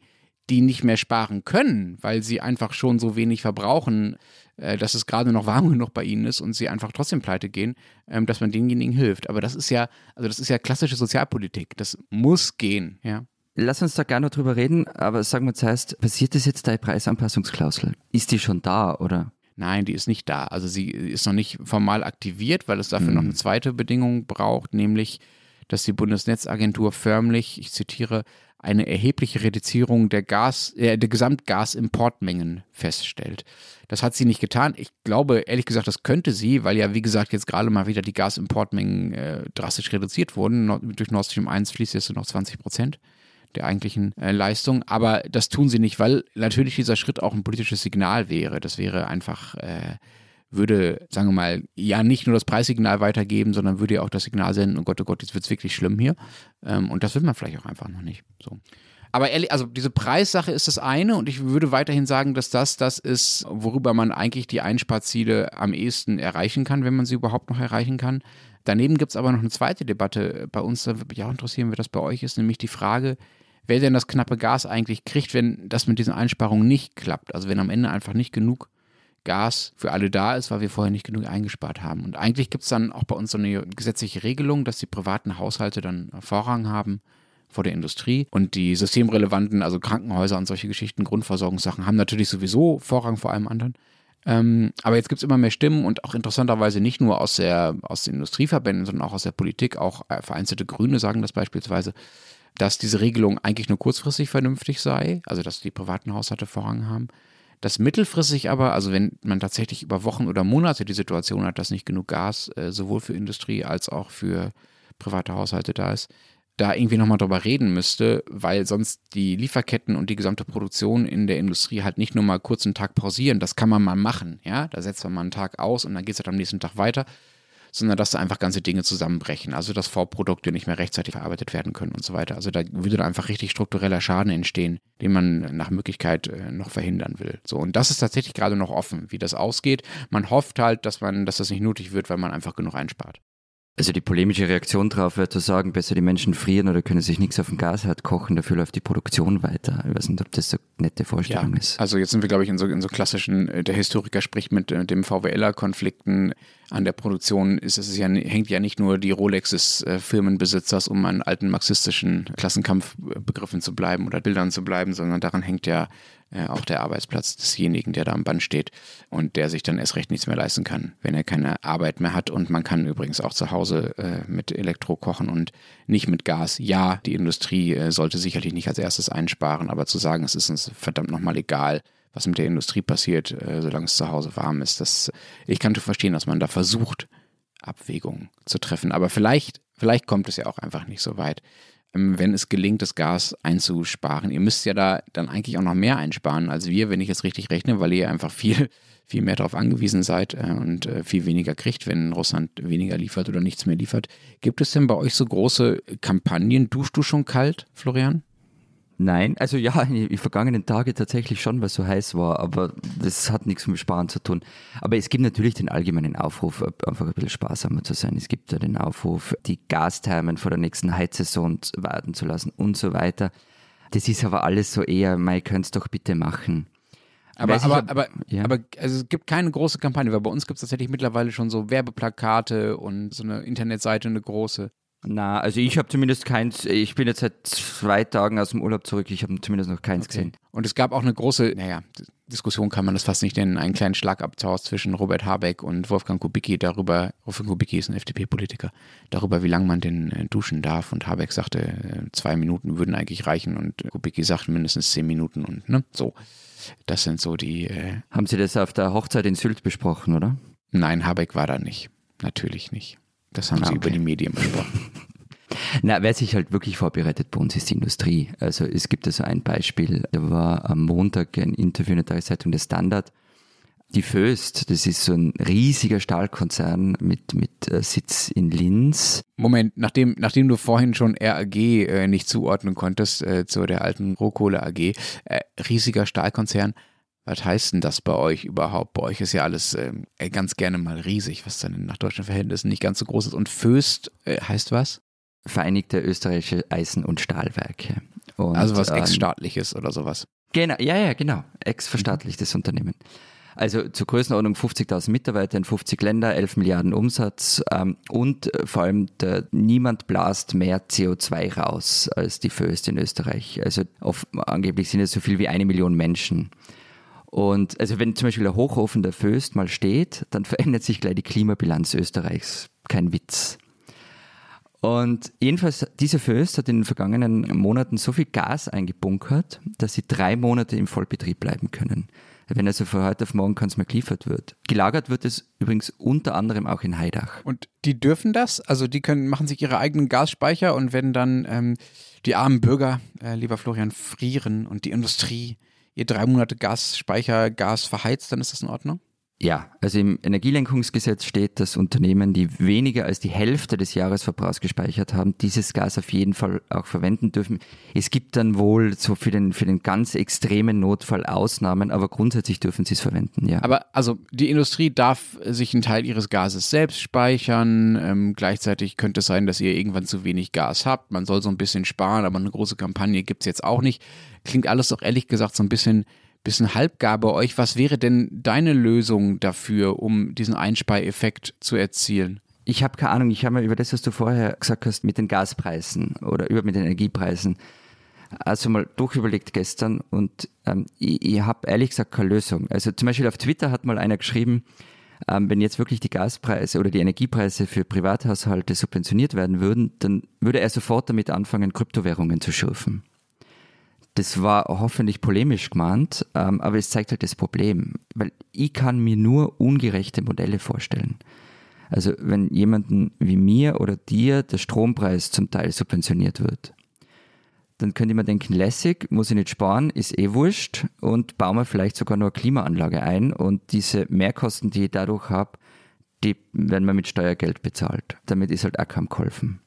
die nicht mehr sparen können, weil sie einfach schon so wenig verbrauchen, äh, dass es gerade noch warm genug bei ihnen ist und sie einfach trotzdem pleite gehen, ähm, dass man denjenigen hilft. Aber das ist ja, also das ist ja klassische Sozialpolitik. Das muss gehen, ja. Lass uns da gerne drüber reden, aber sagen wir zuerst, passiert das jetzt die Preisanpassungsklausel? Ist die schon da oder? Nein, die ist nicht da. Also sie ist noch nicht formal aktiviert, weil es dafür mhm. noch eine zweite Bedingung braucht, nämlich, dass die Bundesnetzagentur förmlich, ich zitiere, eine erhebliche Reduzierung der, Gas, äh, der Gesamtgasimportmengen feststellt. Das hat sie nicht getan. Ich glaube, ehrlich gesagt, das könnte sie, weil ja, wie gesagt, jetzt gerade mal wieder die Gasimportmengen äh, drastisch reduziert wurden. No durch Nord Stream 1 fließt jetzt nur noch 20 Prozent der eigentlichen äh, Leistung. Aber das tun sie nicht, weil natürlich dieser Schritt auch ein politisches Signal wäre. Das wäre einfach äh, würde, sagen wir mal, ja nicht nur das Preissignal weitergeben, sondern würde ja auch das Signal senden, oh Gott, oh Gott, jetzt wird es wirklich schlimm hier. Ähm, und das will man vielleicht auch einfach noch nicht. So. Aber ehrlich, also diese Preissache ist das eine und ich würde weiterhin sagen, dass das das ist, worüber man eigentlich die Einsparziele am ehesten erreichen kann, wenn man sie überhaupt noch erreichen kann. Daneben gibt es aber noch eine zweite Debatte bei uns, da würde mich auch interessieren, wie das bei euch ist, nämlich die Frage, wer denn das knappe Gas eigentlich kriegt, wenn das mit diesen Einsparungen nicht klappt. Also wenn am Ende einfach nicht genug Gas für alle da ist, weil wir vorher nicht genug eingespart haben. Und eigentlich gibt es dann auch bei uns so eine gesetzliche Regelung, dass die privaten Haushalte dann Vorrang haben vor der Industrie. Und die systemrelevanten, also Krankenhäuser und solche Geschichten, Grundversorgungssachen, haben natürlich sowieso Vorrang vor allem anderen. Ähm, aber jetzt gibt es immer mehr Stimmen und auch interessanterweise nicht nur aus, der, aus den Industrieverbänden, sondern auch aus der Politik, auch äh, vereinzelte Grüne sagen das beispielsweise, dass diese Regelung eigentlich nur kurzfristig vernünftig sei, also dass die privaten Haushalte Vorrang haben. Das mittelfristig aber, also wenn man tatsächlich über Wochen oder Monate die Situation hat, dass nicht genug Gas äh, sowohl für Industrie als auch für private Haushalte da ist, da irgendwie nochmal drüber reden müsste, weil sonst die Lieferketten und die gesamte Produktion in der Industrie halt nicht nur mal kurz einen Tag pausieren. Das kann man mal machen, ja. Da setzt man mal einen Tag aus und dann geht es halt am nächsten Tag weiter sondern dass da einfach ganze Dinge zusammenbrechen. Also dass Vorprodukte nicht mehr rechtzeitig verarbeitet werden können und so weiter. Also da würde dann einfach richtig struktureller Schaden entstehen, den man nach Möglichkeit äh, noch verhindern will. So, und das ist tatsächlich gerade noch offen, wie das ausgeht. Man hofft halt, dass man, dass das nicht nötig wird, weil man einfach genug einspart. Also die polemische Reaktion darauf wäre zu sagen, besser die Menschen frieren oder können sich nichts auf dem Gasherd kochen, dafür läuft die Produktion weiter. Ich weiß nicht, ob das so eine nette Vorstellung ja, ist. Also jetzt sind wir, glaube ich, in so, in so klassischen, äh, der Historiker spricht mit äh, dem VWLer-Konflikten an der Produktion, ist es ja, hängt ja nicht nur die Rolex des äh, Firmenbesitzers, um an alten marxistischen Klassenkampfbegriffen zu bleiben oder Bildern zu bleiben, sondern daran hängt ja äh, auch der Arbeitsplatz desjenigen, der da am Band steht und der sich dann erst recht nichts mehr leisten kann, wenn er keine Arbeit mehr hat. Und man kann übrigens auch zu Hause äh, mit Elektro kochen und nicht mit Gas. Ja, die Industrie äh, sollte sicherlich nicht als erstes einsparen, aber zu sagen, es ist uns verdammt nochmal egal, was mit der Industrie passiert, äh, solange es zu Hause warm ist, das, ich kann verstehen, dass man da versucht, Abwägungen zu treffen. Aber vielleicht, vielleicht kommt es ja auch einfach nicht so weit. Ähm, wenn es gelingt, das Gas einzusparen. Ihr müsst ja da dann eigentlich auch noch mehr einsparen als wir, wenn ich es richtig rechne, weil ihr einfach viel, viel mehr darauf angewiesen seid äh, und äh, viel weniger kriegt, wenn Russland weniger liefert oder nichts mehr liefert. Gibt es denn bei euch so große Kampagnen? Duschst du schon kalt, Florian? Nein, also ja, in den vergangenen Tagen tatsächlich schon, weil es so heiß war, aber das hat nichts mit Sparen zu tun. Aber es gibt natürlich den allgemeinen Aufruf, einfach ein bisschen sparsamer zu sein. Es gibt ja den Aufruf, die Gasthermen vor der nächsten Heizsaison warten zu lassen und so weiter. Das ist aber alles so eher, man könnt es doch bitte machen. Aber, aber, hab, aber, ja. aber also es gibt keine große Kampagne, weil bei uns gibt es tatsächlich mittlerweile schon so Werbeplakate und so eine Internetseite, eine große. Na, also ich habe zumindest keins, ich bin jetzt seit zwei Tagen aus dem Urlaub zurück, ich habe zumindest noch keins okay. gesehen. Und es gab auch eine große, naja, Diskussion kann man das fast nicht nennen, einen kleinen Schlagabtausch zwischen Robert Habeck und Wolfgang Kubicki darüber, Wolfgang Kubicki ist ein FDP-Politiker, darüber, wie lange man denn äh, duschen darf. Und Habeck sagte, äh, zwei Minuten würden eigentlich reichen und Kubicki sagt mindestens zehn Minuten und ne, so. Das sind so die. Äh Haben Sie das auf der Hochzeit in Sylt besprochen, oder? Nein, Habeck war da nicht. Natürlich nicht. Das haben ah, sie okay. über die Medien besprochen. Na, wer sich halt wirklich vorbereitet bei uns ist die Industrie. Also es gibt also ein Beispiel, da war am Montag ein Interview in der Tageszeitung Der Standard. Die Föst, das ist so ein riesiger Stahlkonzern mit, mit äh, Sitz in Linz. Moment, nachdem, nachdem du vorhin schon RAG äh, nicht zuordnen konntest äh, zu der alten Rohkohle AG, äh, riesiger Stahlkonzern, was heißt denn das bei euch überhaupt? Bei euch ist ja alles äh, ganz gerne mal riesig, was dann nach deutschen Verhältnissen nicht ganz so groß ist. Und Föst äh, heißt was? Vereinigte Österreichische Eisen- und Stahlwerke. Und, also was ähm, ex-staatliches oder sowas. Genau, ja, ja, genau. Ex-verstaatlichtes mhm. Unternehmen. Also zur Größenordnung 50.000 Mitarbeiter in 50 Länder, 11 Milliarden Umsatz ähm, und äh, vor allem der, niemand blast mehr CO2 raus als die Föst in Österreich. Also auf, angeblich sind es so viel wie eine Million Menschen. Und also wenn zum Beispiel der Hochofen der Föst mal steht, dann verändert sich gleich die Klimabilanz Österreichs. Kein Witz. Und jedenfalls, diese Föst hat in den vergangenen Monaten so viel Gas eingebunkert, dass sie drei Monate im Vollbetrieb bleiben können. Wenn also von heute auf morgen keins mehr geliefert wird. Gelagert wird es übrigens unter anderem auch in Heidach. Und die dürfen das? Also die können, machen sich ihre eigenen Gasspeicher und wenn dann ähm, die armen Bürger, äh, lieber Florian, frieren und die Industrie ihr drei Monate Gasspeicher, Gas verheizt, dann ist das in Ordnung? Ja, also im Energielenkungsgesetz steht, dass Unternehmen, die weniger als die Hälfte des Jahresverbrauchs gespeichert haben, dieses Gas auf jeden Fall auch verwenden dürfen. Es gibt dann wohl so für den, für den ganz extremen Notfall Ausnahmen, aber grundsätzlich dürfen sie es verwenden, ja. Aber also die Industrie darf sich einen Teil ihres Gases selbst speichern. Ähm, gleichzeitig könnte es sein, dass ihr irgendwann zu wenig Gas habt. Man soll so ein bisschen sparen, aber eine große Kampagne gibt es jetzt auch nicht. Klingt alles doch ehrlich gesagt so ein bisschen bisschen halbgar bei euch. Was wäre denn deine Lösung dafür, um diesen Einspareffekt zu erzielen? Ich habe keine Ahnung, ich habe mir über das, was du vorher gesagt hast, mit den Gaspreisen oder über mit den Energiepreisen, also mal durchüberlegt gestern und ähm, ich, ich habe ehrlich gesagt keine Lösung. Also zum Beispiel auf Twitter hat mal einer geschrieben, ähm, wenn jetzt wirklich die Gaspreise oder die Energiepreise für Privathaushalte subventioniert werden würden, dann würde er sofort damit anfangen, Kryptowährungen zu schürfen. Das war hoffentlich polemisch gemeint, ähm, aber es zeigt halt das Problem, weil ich kann mir nur ungerechte Modelle vorstellen. Also wenn jemanden wie mir oder dir der Strompreis zum Teil subventioniert wird, dann könnte man denken, lässig, muss ich nicht sparen, ist eh wurscht und bauen wir vielleicht sogar noch eine Klimaanlage ein und diese Mehrkosten, die ich dadurch habe, die werden wir mit Steuergeld bezahlt. Damit ist halt auch kaum geholfen.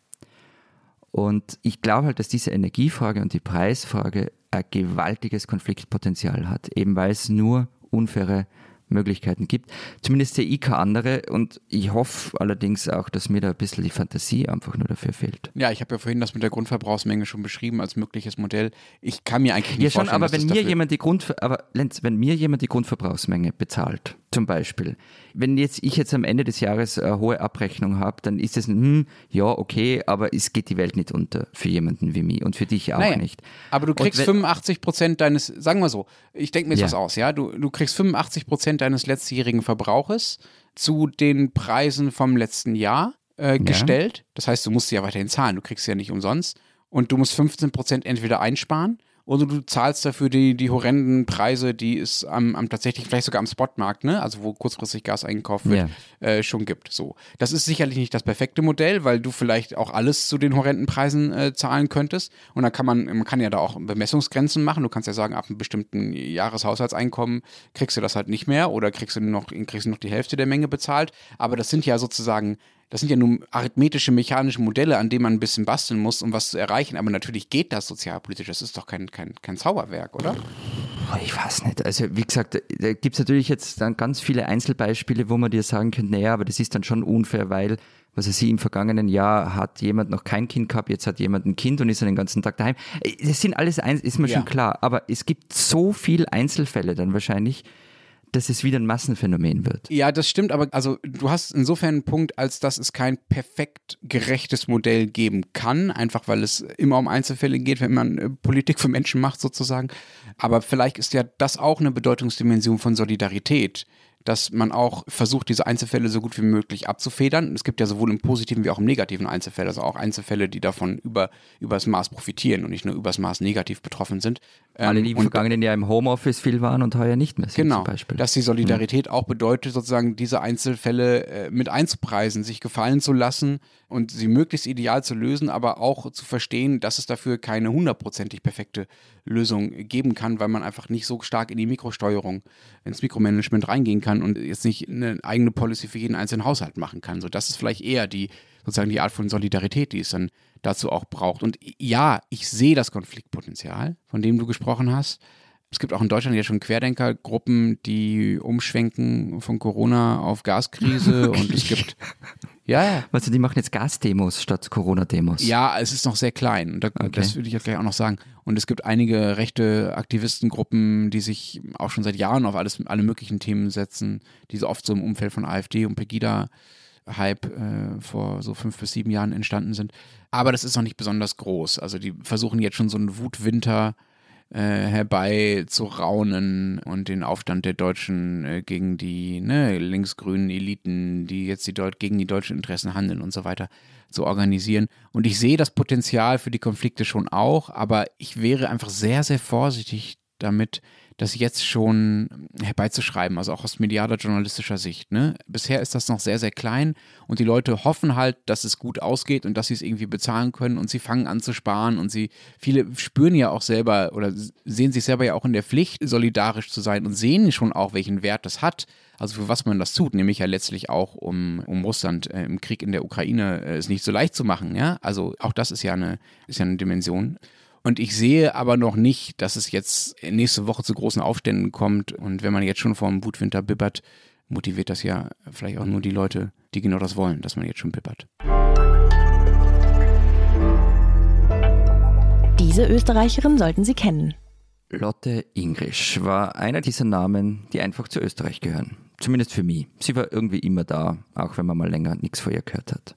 Und ich glaube halt, dass diese Energiefrage und die Preisfrage ein gewaltiges Konfliktpotenzial hat, eben weil es nur unfaire Möglichkeiten gibt. Zumindest sehe ich keine andere und ich hoffe allerdings auch, dass mir da ein bisschen die Fantasie einfach nur dafür fehlt. Ja, ich habe ja vorhin das mit der Grundverbrauchsmenge schon beschrieben als mögliches Modell. Ich kann mir eigentlich nicht ja, schon, aber wenn mir jemand die Grund, aber Lenz, wenn mir jemand die Grundverbrauchsmenge bezahlt, zum Beispiel, wenn jetzt ich jetzt am Ende des Jahres eine hohe Abrechnung habe, dann ist es, hm, ja, okay, aber es geht die Welt nicht unter für jemanden wie mich und für dich auch naja, nicht. Aber du kriegst wenn, 85 Prozent deines, sagen wir so, ich denke mir jetzt ja. was aus, ja, du, du kriegst 85 Prozent deines letztjährigen Verbrauches zu den Preisen vom letzten Jahr äh, gestellt. Ja. Das heißt, du musst ja weiterhin zahlen, du kriegst ja nicht umsonst und du musst 15 Prozent entweder einsparen oder du zahlst dafür die, die horrenden Preise, die es am, am tatsächlich vielleicht sogar am Spotmarkt, ne, also wo kurzfristig Gas eingekauft wird, yeah. äh, schon gibt. So, das ist sicherlich nicht das perfekte Modell, weil du vielleicht auch alles zu den horrenden Preisen äh, zahlen könntest. Und dann kann man, man kann ja da auch Bemessungsgrenzen machen. Du kannst ja sagen, ab einem bestimmten Jahreshaushaltseinkommen kriegst du das halt nicht mehr oder kriegst du noch, kriegst du noch die Hälfte der Menge bezahlt. Aber das sind ja sozusagen das sind ja nur arithmetische, mechanische Modelle, an denen man ein bisschen basteln muss, um was zu erreichen. Aber natürlich geht das sozialpolitisch. Das ist doch kein, kein, kein Zauberwerk, oder? Ich weiß nicht. Also, wie gesagt, da gibt es natürlich jetzt dann ganz viele Einzelbeispiele, wo man dir sagen könnte, naja, aber das ist dann schon unfair, weil, was weiß ich, im vergangenen Jahr hat jemand noch kein Kind gehabt, jetzt hat jemand ein Kind und ist dann den ganzen Tag daheim. Das sind alles, ist mir ja. schon klar. Aber es gibt so viele Einzelfälle dann wahrscheinlich, dass es wieder ein Massenphänomen wird. Ja, das stimmt, aber also du hast insofern einen Punkt, als dass es kein perfekt gerechtes Modell geben kann, einfach weil es immer um Einzelfälle geht, wenn man äh, Politik für Menschen macht sozusagen. Aber vielleicht ist ja das auch eine Bedeutungsdimension von Solidarität dass man auch versucht, diese Einzelfälle so gut wie möglich abzufedern. Es gibt ja sowohl im positiven wie auch im negativen Einzelfälle, also auch Einzelfälle, die davon über übers Maß profitieren und nicht nur übers Maß negativ betroffen sind. Alle, die im vergangenen Jahr im Homeoffice viel waren und heuer nicht mehr sind genau, zum Beispiel. Dass die Solidarität mhm. auch bedeutet, sozusagen diese Einzelfälle äh, mit einzupreisen, sich gefallen zu lassen und sie möglichst ideal zu lösen, aber auch zu verstehen, dass es dafür keine hundertprozentig perfekte Lösung geben kann, weil man einfach nicht so stark in die Mikrosteuerung, ins Mikromanagement reingehen kann und jetzt nicht eine eigene Policy für jeden einzelnen Haushalt machen kann. So, das ist vielleicht eher die sozusagen die Art von Solidarität, die es dann dazu auch braucht. Und ja, ich sehe das Konfliktpotenzial, von dem du gesprochen hast. Es gibt auch in Deutschland ja schon Querdenkergruppen, die umschwenken von Corona auf Gaskrise und es gibt ja, ja. Also die machen jetzt Gasdemos statt Corona-Demos. Ja, es ist noch sehr klein. Da, okay. Das würde ich ja gleich auch noch sagen. Und es gibt einige rechte Aktivistengruppen, die sich auch schon seit Jahren auf alles, alle möglichen Themen setzen, die so oft so im Umfeld von AfD und Pegida Hype äh, vor so fünf bis sieben Jahren entstanden sind. Aber das ist noch nicht besonders groß. Also die versuchen jetzt schon so einen Wutwinter äh, herbeizuraunen und den Aufstand der Deutschen äh, gegen die ne, linksgrünen Eliten, die jetzt die Deut gegen die deutschen Interessen handeln und so weiter, zu organisieren. Und ich sehe das Potenzial für die Konflikte schon auch, aber ich wäre einfach sehr, sehr vorsichtig damit, das jetzt schon herbeizuschreiben, also auch aus medialer journalistischer Sicht. Ne? Bisher ist das noch sehr, sehr klein und die Leute hoffen halt, dass es gut ausgeht und dass sie es irgendwie bezahlen können und sie fangen an zu sparen und sie, viele spüren ja auch selber oder sehen sich selber ja auch in der Pflicht, solidarisch zu sein und sehen schon auch, welchen Wert das hat. Also für was man das tut, nämlich ja letztlich auch, um, um Russland äh, im Krieg in der Ukraine äh, es nicht so leicht zu machen. Ja? Also auch das ist ja eine, ist ja eine Dimension. Und ich sehe aber noch nicht, dass es jetzt nächste Woche zu großen Aufständen kommt. Und wenn man jetzt schon vor dem Wutwinter bibbert, motiviert das ja vielleicht auch nur die Leute, die genau das wollen, dass man jetzt schon bibbert. Diese Österreicherin sollten Sie kennen. Lotte Ingrisch war einer dieser Namen, die einfach zu Österreich gehören. Zumindest für mich. Sie war irgendwie immer da, auch wenn man mal länger nichts von ihr gehört hat.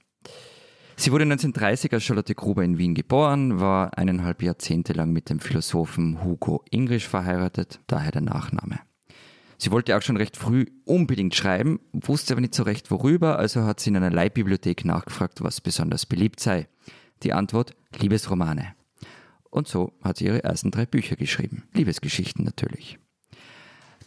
Sie wurde 1930 als Charlotte Gruber in Wien geboren, war eineinhalb Jahrzehnte lang mit dem Philosophen Hugo Ingrisch verheiratet, daher der Nachname. Sie wollte auch schon recht früh unbedingt schreiben, wusste aber nicht so recht worüber, also hat sie in einer Leihbibliothek nachgefragt, was besonders beliebt sei. Die Antwort Liebesromane. Und so hat sie ihre ersten drei Bücher geschrieben. Liebesgeschichten natürlich.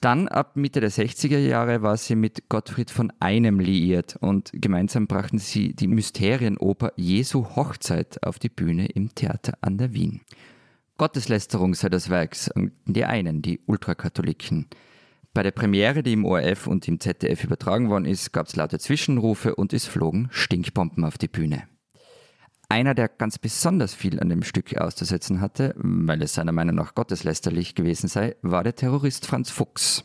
Dann ab Mitte der 60er Jahre war sie mit Gottfried von Einem liiert und gemeinsam brachten sie die Mysterienoper Jesu Hochzeit auf die Bühne im Theater an der Wien. Gotteslästerung sei das Werk, sagen die einen, die Ultrakatholiken. Bei der Premiere, die im ORF und im ZDF übertragen worden ist, gab es laute Zwischenrufe und es flogen Stinkbomben auf die Bühne. Einer, der ganz besonders viel an dem Stück auszusetzen hatte, weil es seiner Meinung nach gotteslästerlich gewesen sei, war der Terrorist Franz Fuchs.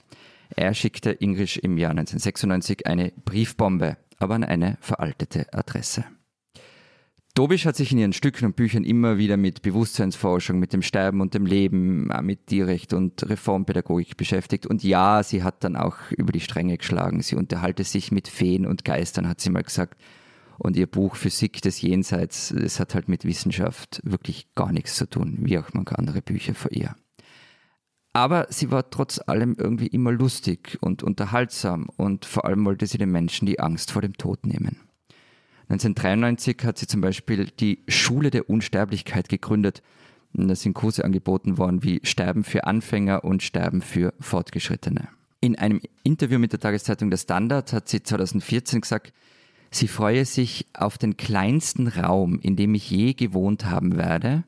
Er schickte Ingrisch im Jahr 1996 eine Briefbombe, aber an eine veraltete Adresse. Dobisch hat sich in ihren Stücken und Büchern immer wieder mit Bewusstseinsforschung, mit dem Sterben und dem Leben, mit Tierrecht und Reformpädagogik beschäftigt. Und ja, sie hat dann auch über die Stränge geschlagen. Sie unterhalte sich mit Feen und Geistern, hat sie mal gesagt. Und ihr Buch Physik des Jenseits, es hat halt mit Wissenschaft wirklich gar nichts zu tun, wie auch manche andere Bücher von ihr. Aber sie war trotz allem irgendwie immer lustig und unterhaltsam und vor allem wollte sie den Menschen die Angst vor dem Tod nehmen. 1993 hat sie zum Beispiel die Schule der Unsterblichkeit gegründet. Da sind Kurse angeboten worden wie Sterben für Anfänger und Sterben für Fortgeschrittene. In einem Interview mit der Tageszeitung Der Standard hat sie 2014 gesagt, sie freue sich auf den kleinsten Raum, in dem ich je gewohnt haben werde.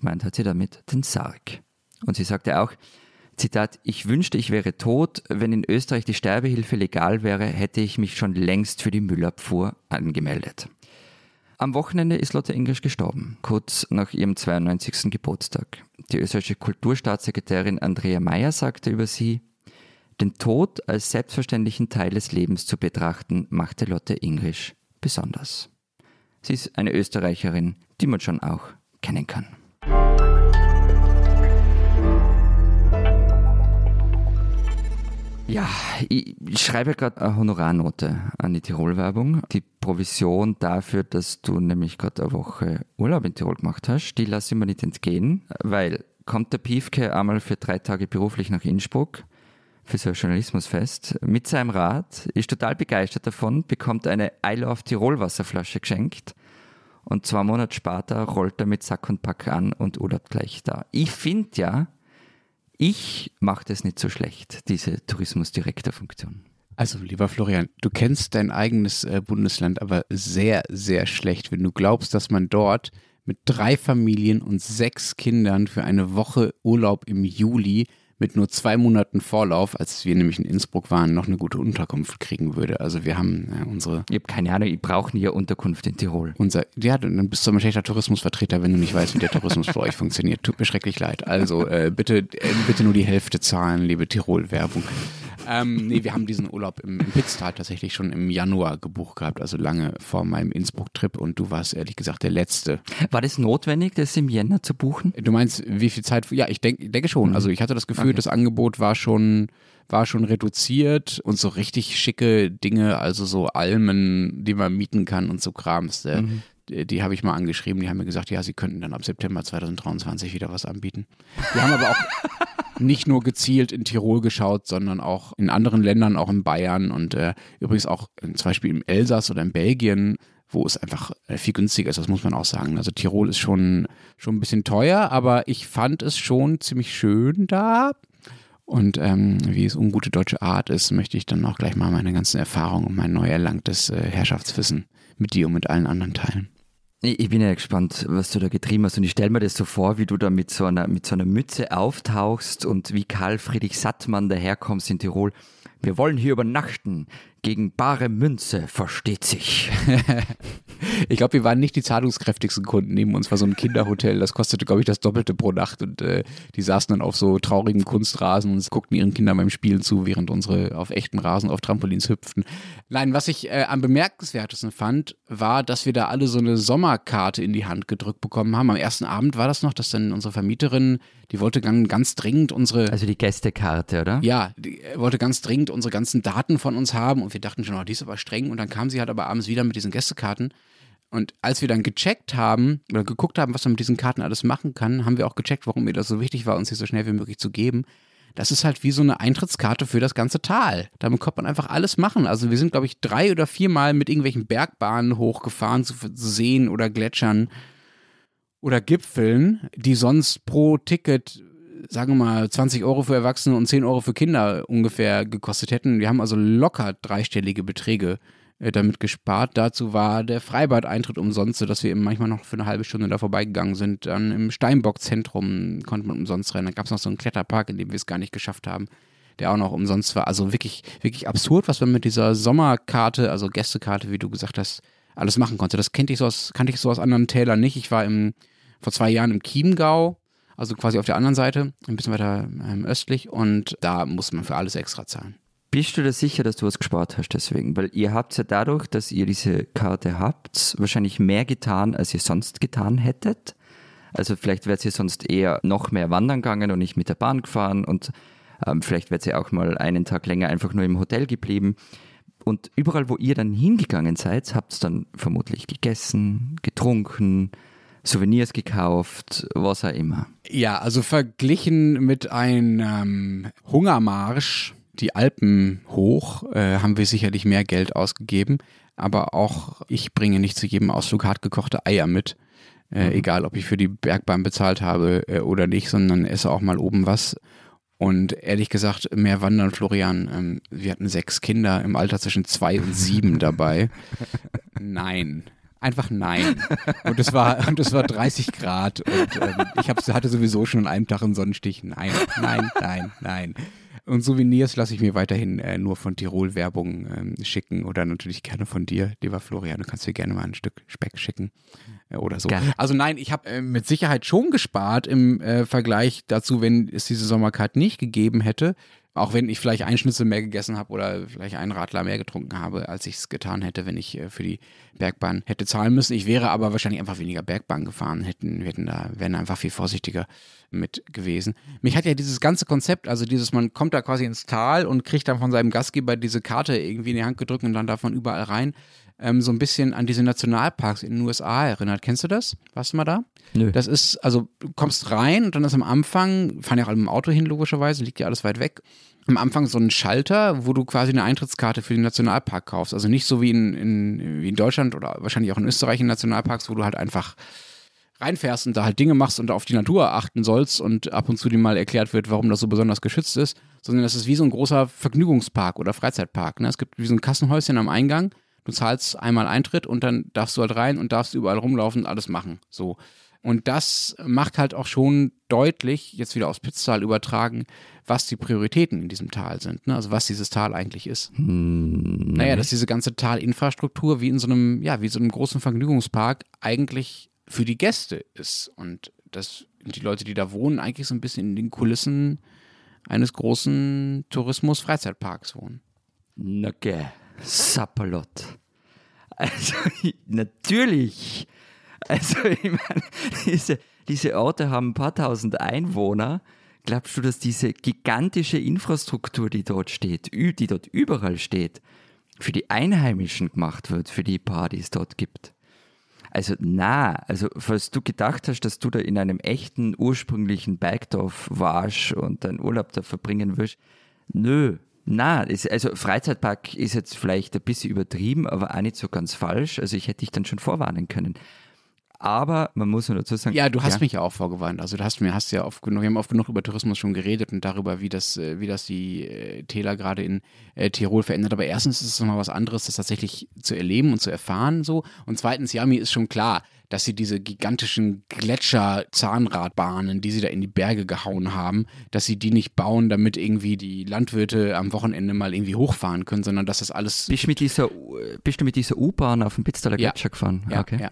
Meint hat sie damit den Sarg. Und sie sagte auch, Zitat, ich wünschte, ich wäre tot. Wenn in Österreich die Sterbehilfe legal wäre, hätte ich mich schon längst für die Müllabfuhr angemeldet. Am Wochenende ist Lotte Englisch gestorben, kurz nach ihrem 92. Geburtstag. Die österreichische Kulturstaatssekretärin Andrea Mayer sagte über sie, den Tod als selbstverständlichen Teil des Lebens zu betrachten, machte Lotte Englisch besonders. Sie ist eine Österreicherin, die man schon auch kennen kann. Ja, ich schreibe gerade eine Honorarnote an die Tirol-Werbung. Die Provision dafür, dass du nämlich gerade eine Woche Urlaub in Tirol gemacht hast, die lasse ich mir nicht entgehen, weil kommt der Piefke einmal für drei Tage beruflich nach Innsbruck ein Journalismusfest mit seinem Rad, ist total begeistert davon, bekommt eine I Love Tirol Wasserflasche geschenkt und zwei Monate später rollt er mit Sack und Pack an und Urlaub gleich da. Ich finde ja, ich mache das nicht so schlecht, diese Tourismusdirektorfunktion. Also, lieber Florian, du kennst dein eigenes äh, Bundesland aber sehr, sehr schlecht, wenn du glaubst, dass man dort mit drei Familien und sechs Kindern für eine Woche Urlaub im Juli mit nur zwei Monaten Vorlauf, als wir nämlich in Innsbruck waren, noch eine gute Unterkunft kriegen würde. Also wir haben äh, unsere. Ich habe keine Ahnung, ich brauche nie eine Unterkunft in Tirol. Unser, ja, dann bist du ein schlechter Tourismusvertreter, wenn du nicht weißt, wie der Tourismus bei euch funktioniert. Tut mir schrecklich leid. Also äh, bitte, äh, bitte nur die Hälfte zahlen, liebe Tirol-Werbung. Ähm, nee, wir haben diesen Urlaub im, im Pitztal tatsächlich schon im Januar gebucht gehabt, also lange vor meinem Innsbruck-Trip und du warst ehrlich gesagt der Letzte. War das notwendig, das im Jänner zu buchen? Du meinst, wie viel Zeit? Ja, ich denke denke schon. Also ich hatte das Gefühl, Okay. das Angebot war schon war schon reduziert und so richtig schicke Dinge, also so Almen, die man mieten kann und so Krams. äh, Die, die habe ich mal angeschrieben, die haben mir gesagt, ja, sie könnten dann ab September 2023 wieder was anbieten. Wir haben aber auch nicht nur gezielt in Tirol geschaut, sondern auch in anderen Ländern, auch in Bayern und äh, übrigens auch äh, zum Beispiel im Elsass oder in Belgien, wo es einfach äh, viel günstiger ist, das muss man auch sagen. Also Tirol ist schon, schon ein bisschen teuer, aber ich fand es schon ziemlich schön da. Und ähm, wie es ungute deutsche Art ist, möchte ich dann auch gleich mal meine ganzen Erfahrungen und mein neu erlangtes äh, Herrschaftswissen mit dir und mit allen anderen teilen. Ich bin ja gespannt, was du da getrieben hast. Und ich stelle mir das so vor, wie du da mit so einer, mit so einer Mütze auftauchst und wie Karl Friedrich Sattmann daherkommst in Tirol. Wir wollen hier übernachten. Gegen bare Münze, versteht sich. Ich glaube, wir waren nicht die zahlungskräftigsten Kunden. Neben uns war so ein Kinderhotel, das kostete, glaube ich, das Doppelte pro Nacht. Und äh, die saßen dann auf so traurigen Kunstrasen und guckten ihren Kindern beim Spielen zu, während unsere auf echten Rasen auf Trampolins hüpften. Nein, was ich äh, am bemerkenswertesten fand, war, dass wir da alle so eine Sommerkarte in die Hand gedrückt bekommen haben. Am ersten Abend war das noch, dass dann unsere Vermieterin, die wollte ganz, ganz dringend unsere Also die Gästekarte, oder? ja, die äh, wollte ganz dringend unsere ganzen Daten von uns haben und wir dachten schon, oh, die ist aber streng. Und dann kam sie halt aber abends wieder mit diesen Gästekarten. Und als wir dann gecheckt haben oder geguckt haben, was man mit diesen Karten alles machen kann, haben wir auch gecheckt, warum mir das so wichtig war, uns sie so schnell wie möglich zu geben. Das ist halt wie so eine Eintrittskarte für das ganze Tal. Damit konnte man einfach alles machen. Also wir sind, glaube ich, drei oder viermal mit irgendwelchen Bergbahnen hochgefahren zu Seen oder Gletschern oder Gipfeln, die sonst pro Ticket, sagen wir mal, 20 Euro für Erwachsene und 10 Euro für Kinder ungefähr gekostet hätten. Wir haben also locker dreistellige Beträge äh, damit gespart. Dazu war der Freibad-Eintritt umsonst, sodass wir eben manchmal noch für eine halbe Stunde da vorbeigegangen sind. Dann im Steinbock-Zentrum konnte man umsonst rein. Dann gab es noch so einen Kletterpark, in dem wir es gar nicht geschafft haben, der auch noch umsonst war. Also wirklich, wirklich absurd, was man mit dieser Sommerkarte, also Gästekarte, wie du gesagt hast, alles machen konnte. Das kannte ich so aus, kannte ich so aus anderen Tälern nicht. Ich war im, vor zwei Jahren im Chiemgau, also quasi auf der anderen Seite, ein bisschen weiter ähm, östlich und da muss man für alles extra zahlen. Bist du dir sicher, dass du was gespart hast deswegen? Weil ihr habt ja dadurch, dass ihr diese Karte habt, wahrscheinlich mehr getan, als ihr sonst getan hättet. Also vielleicht wärt ihr sonst eher noch mehr wandern gegangen und nicht mit der Bahn gefahren und ähm, vielleicht wärt ihr auch mal einen Tag länger einfach nur im Hotel geblieben. Und überall, wo ihr dann hingegangen seid, habt ihr dann vermutlich gegessen, getrunken, Souvenirs gekauft, was auch immer. Ja, also verglichen mit einem Hungermarsch, die Alpen hoch, äh, haben wir sicherlich mehr Geld ausgegeben. Aber auch ich bringe nicht zu jedem Ausflug hart gekochte Eier mit. Äh, egal, ob ich für die Bergbahn bezahlt habe äh, oder nicht, sondern esse auch mal oben was. Und ehrlich gesagt, mehr wandern, Florian. Ähm, wir hatten sechs Kinder im Alter zwischen zwei und sieben dabei. Nein. Einfach nein. Und es war, und es war 30 Grad und ähm, ich hab, hatte sowieso schon an einem Tag einen Sonnenstich. Nein, nein, nein, nein. Und Souvenirs lasse ich mir weiterhin äh, nur von Tirol Werbung ähm, schicken oder natürlich gerne von dir, lieber Florian. Du kannst dir gerne mal ein Stück Speck schicken oder so. Gerne. Also nein, ich habe äh, mit Sicherheit schon gespart im äh, Vergleich dazu, wenn es diese Sommercard nicht gegeben hätte. Auch wenn ich vielleicht einen Schnitzel mehr gegessen habe oder vielleicht einen Radler mehr getrunken habe, als ich es getan hätte, wenn ich äh, für die Bergbahn hätte zahlen müssen. Ich wäre aber wahrscheinlich einfach weniger Bergbahn gefahren, hätten, wir hätten da, wären einfach viel vorsichtiger mit gewesen. Mich hat ja dieses ganze Konzept, also dieses, man kommt da quasi ins Tal und kriegt dann von seinem Gastgeber diese Karte irgendwie in die Hand gedrückt und dann man überall rein, ähm, so ein bisschen an diese Nationalparks in den USA erinnert. Kennst du das? Warst du mal da? Nö. Das ist, also du kommst rein und dann ist am Anfang, fahren ja auch alle mit dem Auto hin, logischerweise, liegt ja alles weit weg. Am Anfang so ein Schalter, wo du quasi eine Eintrittskarte für den Nationalpark kaufst. Also nicht so wie in, in, wie in Deutschland oder wahrscheinlich auch in Österreich in Nationalparks, wo du halt einfach reinfährst und da halt Dinge machst und auf die Natur achten sollst und ab und zu dir mal erklärt wird, warum das so besonders geschützt ist, sondern das ist wie so ein großer Vergnügungspark oder Freizeitpark. Ne? Es gibt wie so ein Kassenhäuschen am Eingang, du zahlst einmal Eintritt und dann darfst du halt rein und darfst überall rumlaufen und alles machen. So. Und das macht halt auch schon deutlich, jetzt wieder aus Pitztal übertragen, was die Prioritäten in diesem Tal sind. Ne? Also was dieses Tal eigentlich ist. Hm, Naja, dass diese ganze Talinfrastruktur wie in so einem, ja, wie so einem großen Vergnügungspark eigentlich für die Gäste ist. Und dass die Leute, die da wohnen, eigentlich so ein bisschen in den Kulissen eines großen Tourismus-Freizeitparks wohnen. Gell, Sapperlot. Also, natürlich. Also, ich meine, diese, diese Orte haben ein paar tausend Einwohner. Glaubst du, dass diese gigantische Infrastruktur, die dort steht, die dort überall steht, für die Einheimischen gemacht wird, für die es dort gibt? Also na, also falls du gedacht hast, dass du da in einem echten, ursprünglichen Bergdorf warst und deinen Urlaub da verbringen wirst, nö, na, also Freizeitpark ist jetzt vielleicht ein bisschen übertrieben, aber auch nicht so ganz falsch. Also ich hätte dich dann schon vorwarnen können. Aber man muss nur dazu sagen, Ja, du hast mich ja auch vorgewarnt. Also du hast mir, hast ja oft genug, wir haben oft genug über Tourismus schon geredet und darüber, wie das, äh, wie das die äh, Täler gerade in äh, Tirol verändert. Aber erstens ist es nochmal was anderes, das tatsächlich zu erleben und zu erfahren so. Und zweitens, ja, mir ist schon klar, dass sie diese gigantischen Gletscher-Zahnradbahnen, die sie da in die Berge gehauen haben, dass sie die nicht bauen, damit irgendwie die Landwirte am Wochenende mal irgendwie hochfahren können, sondern dass das alles bist, mit dieser, bist du mit dieser U-Bahn auf dem Pitztaler Ja. Gletscher gefahren? Ja, okay. ja.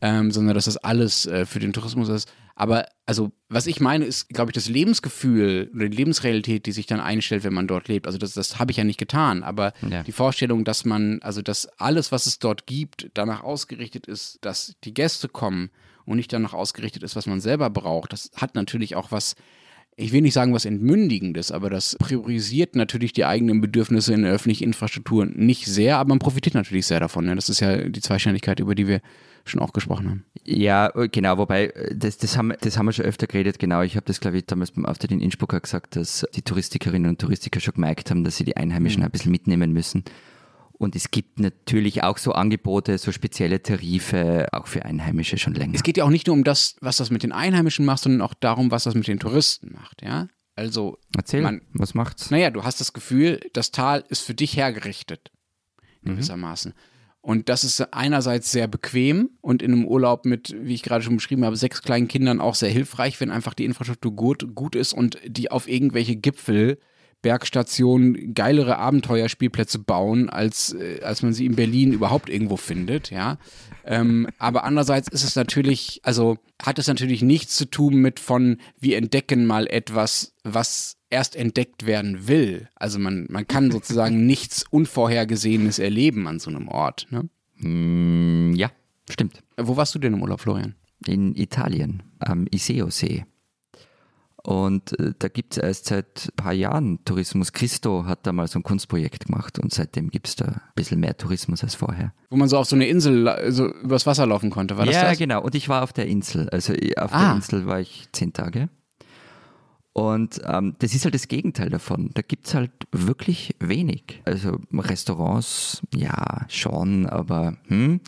Ähm, sondern dass das alles äh, für den Tourismus ist. Aber also, was ich meine, ist, glaube ich, das Lebensgefühl oder die Lebensrealität, die sich dann einstellt, wenn man dort lebt. Also das, das habe ich ja nicht getan, aber Ja. die Vorstellung, dass man, also dass alles, was es dort gibt, danach ausgerichtet ist, dass die Gäste kommen und nicht danach ausgerichtet ist, was man selber braucht, das hat natürlich auch was ich will nicht sagen was Entmündigendes, aber das priorisiert natürlich die eigenen Bedürfnisse in der öffentlichen Infrastruktur nicht sehr, aber man profitiert natürlich sehr davon. Ne? Das ist ja die Zweischneidigkeit, über die wir schon auch gesprochen haben. Ja, genau, wobei, äh, das, das, haben, das haben wir schon öfter geredet, genau. Ich habe das, glaube ich, damals beim Auftritt in Innsbruck auch gesagt, dass die Touristikerinnen und Touristiker schon gemerkt haben, dass sie die Einheimischen ein bisschen mitnehmen müssen. Und es gibt natürlich auch so Angebote, so spezielle Tarife, auch für Einheimische schon länger. Es geht ja auch nicht nur um das, was das mit den Einheimischen macht, sondern auch darum, was das mit den Touristen macht, ja? Also, Erzähl, man- was macht's? naja, du hast das Gefühl, das Tal ist für dich hergerichtet, gewissermaßen. Und das ist einerseits sehr bequem und in einem Urlaub mit, wie ich gerade schon beschrieben habe, sechs kleinen Kindern auch sehr hilfreich, wenn einfach die Infrastruktur gut, gut ist und die auf irgendwelche Gipfel, Bergstationen, geilere Abenteuerspielplätze bauen, als, äh, als man sie in Berlin überhaupt irgendwo findet, ja. Ähm, aber andererseits ist es natürlich, also hat es natürlich nichts zu tun mit von, wir entdecken mal etwas, was erst entdeckt werden will. Also man, man kann sozusagen nichts Unvorhergesehenes erleben an so einem Ort. Ne? Mm, ja, stimmt. Wo warst du denn im Urlaub, Florian? in Italien, am Iseo-See. Und äh, da gibt es erst seit ein paar Jahren Tourismus. Christo hat da mal so ein Kunstprojekt gemacht und seitdem gibt es da ein bisschen mehr Tourismus als vorher. Wo man so auf so eine Insel so übers Wasser laufen konnte, war das ja, das? genau. Und ich war auf der Insel. Also ich- auf Ah. der Insel war ich zehn Tage. Und ähm, das ist halt das Gegenteil davon. Da gibt es halt wirklich wenig. Also Restaurants, ja, schon, aber hm.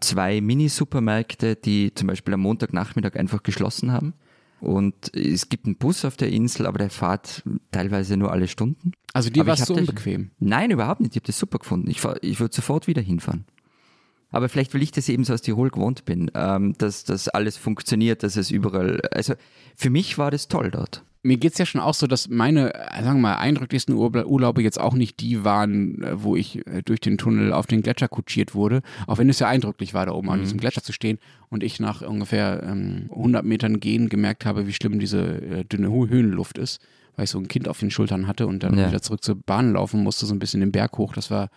zwei Mini-Supermärkte, die zum Beispiel am Montagnachmittag einfach geschlossen haben. Und es gibt einen Bus auf der Insel, aber der fährt teilweise nur alle Stunden. Also dir war es so das- unbequem. Nein, überhaupt nicht. Ich habe das super gefunden. Ich, fahr- ich würde sofort wieder hinfahren. Aber vielleicht, weil ich das eben so aus Tirol gewohnt bin, ähm, dass das alles funktioniert, dass es überall. Also für mich war das toll dort. Mir geht's ja schon auch so, dass meine, äh, sagen wir mal, eindrücklichsten Urla- Urlaube jetzt auch nicht die waren, äh, wo ich äh, durch den Tunnel auf den Gletscher kutschiert wurde. Auch wenn es ja eindrücklich war, da oben an diesem Gletscher zu stehen und ich nach ungefähr ähm, 100 Metern gehen gemerkt habe, wie schlimm diese äh, dünne Hö- Höhenluft ist, weil ich so ein Kind auf den Schultern hatte und dann Ja. wieder zurück zur Bahn laufen musste, so ein bisschen den Berg hoch. Das war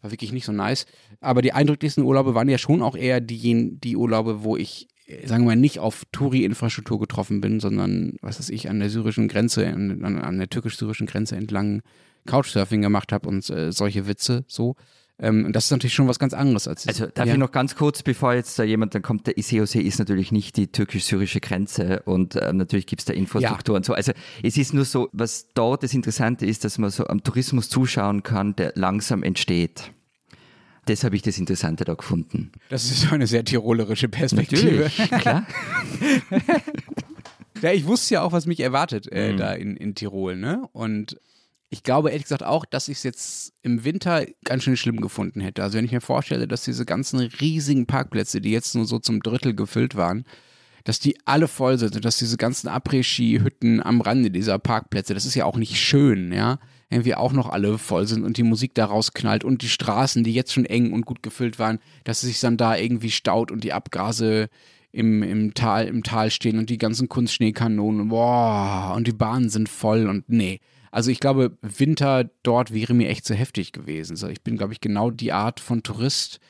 war wirklich nicht so nice. Aber die eindrücklichsten Urlaube waren ja schon auch eher die, die Urlaube, wo ich, sagen wir mal, nicht auf Touri-Infrastruktur getroffen bin, sondern, was weiß ich, an der syrischen Grenze, an, an, der türkisch-syrischen Grenze entlang Couchsurfing gemacht habe und äh, solche Witze so. Ähm, und das ist natürlich schon was ganz anderes als Also darf ja. ich noch ganz kurz, bevor jetzt da jemand dann kommt, der ICOC ist natürlich nicht die türkisch-syrische Grenze und ähm, natürlich gibt es da Infrastruktur und so. Also es ist nur so, was dort das Interessante ist, dass man so am Tourismus zuschauen kann, der langsam entsteht. Das habe ich das Interessante da gefunden. Das ist so eine sehr tirolerische Perspektive. klar. Ja, ich wusste ja auch, was mich erwartet äh, Mhm. da in, in Tirol, ne? Und ich glaube ehrlich gesagt auch, dass ich es jetzt im Winter ganz schön schlimm gefunden hätte. Also wenn ich mir vorstelle, dass diese ganzen riesigen Parkplätze, die jetzt nur so zum Drittel gefüllt waren, dass die alle voll sind und dass diese ganzen Après-Ski-Hütten am Rande dieser Parkplätze, das ist ja auch nicht schön, ja, irgendwie auch noch alle voll sind und die Musik da rausknallt und die Straßen, die jetzt schon eng und gut gefüllt waren, dass es sich dann da irgendwie staut und die Abgase im, im, Tal, im Tal stehen und die ganzen Kunstschneekanonen, boah, und die Bahnen sind voll und nee. Also ich glaube, Winter dort wäre mir echt zu heftig gewesen. So, ich bin, glaube ich, genau die Art von Tourist,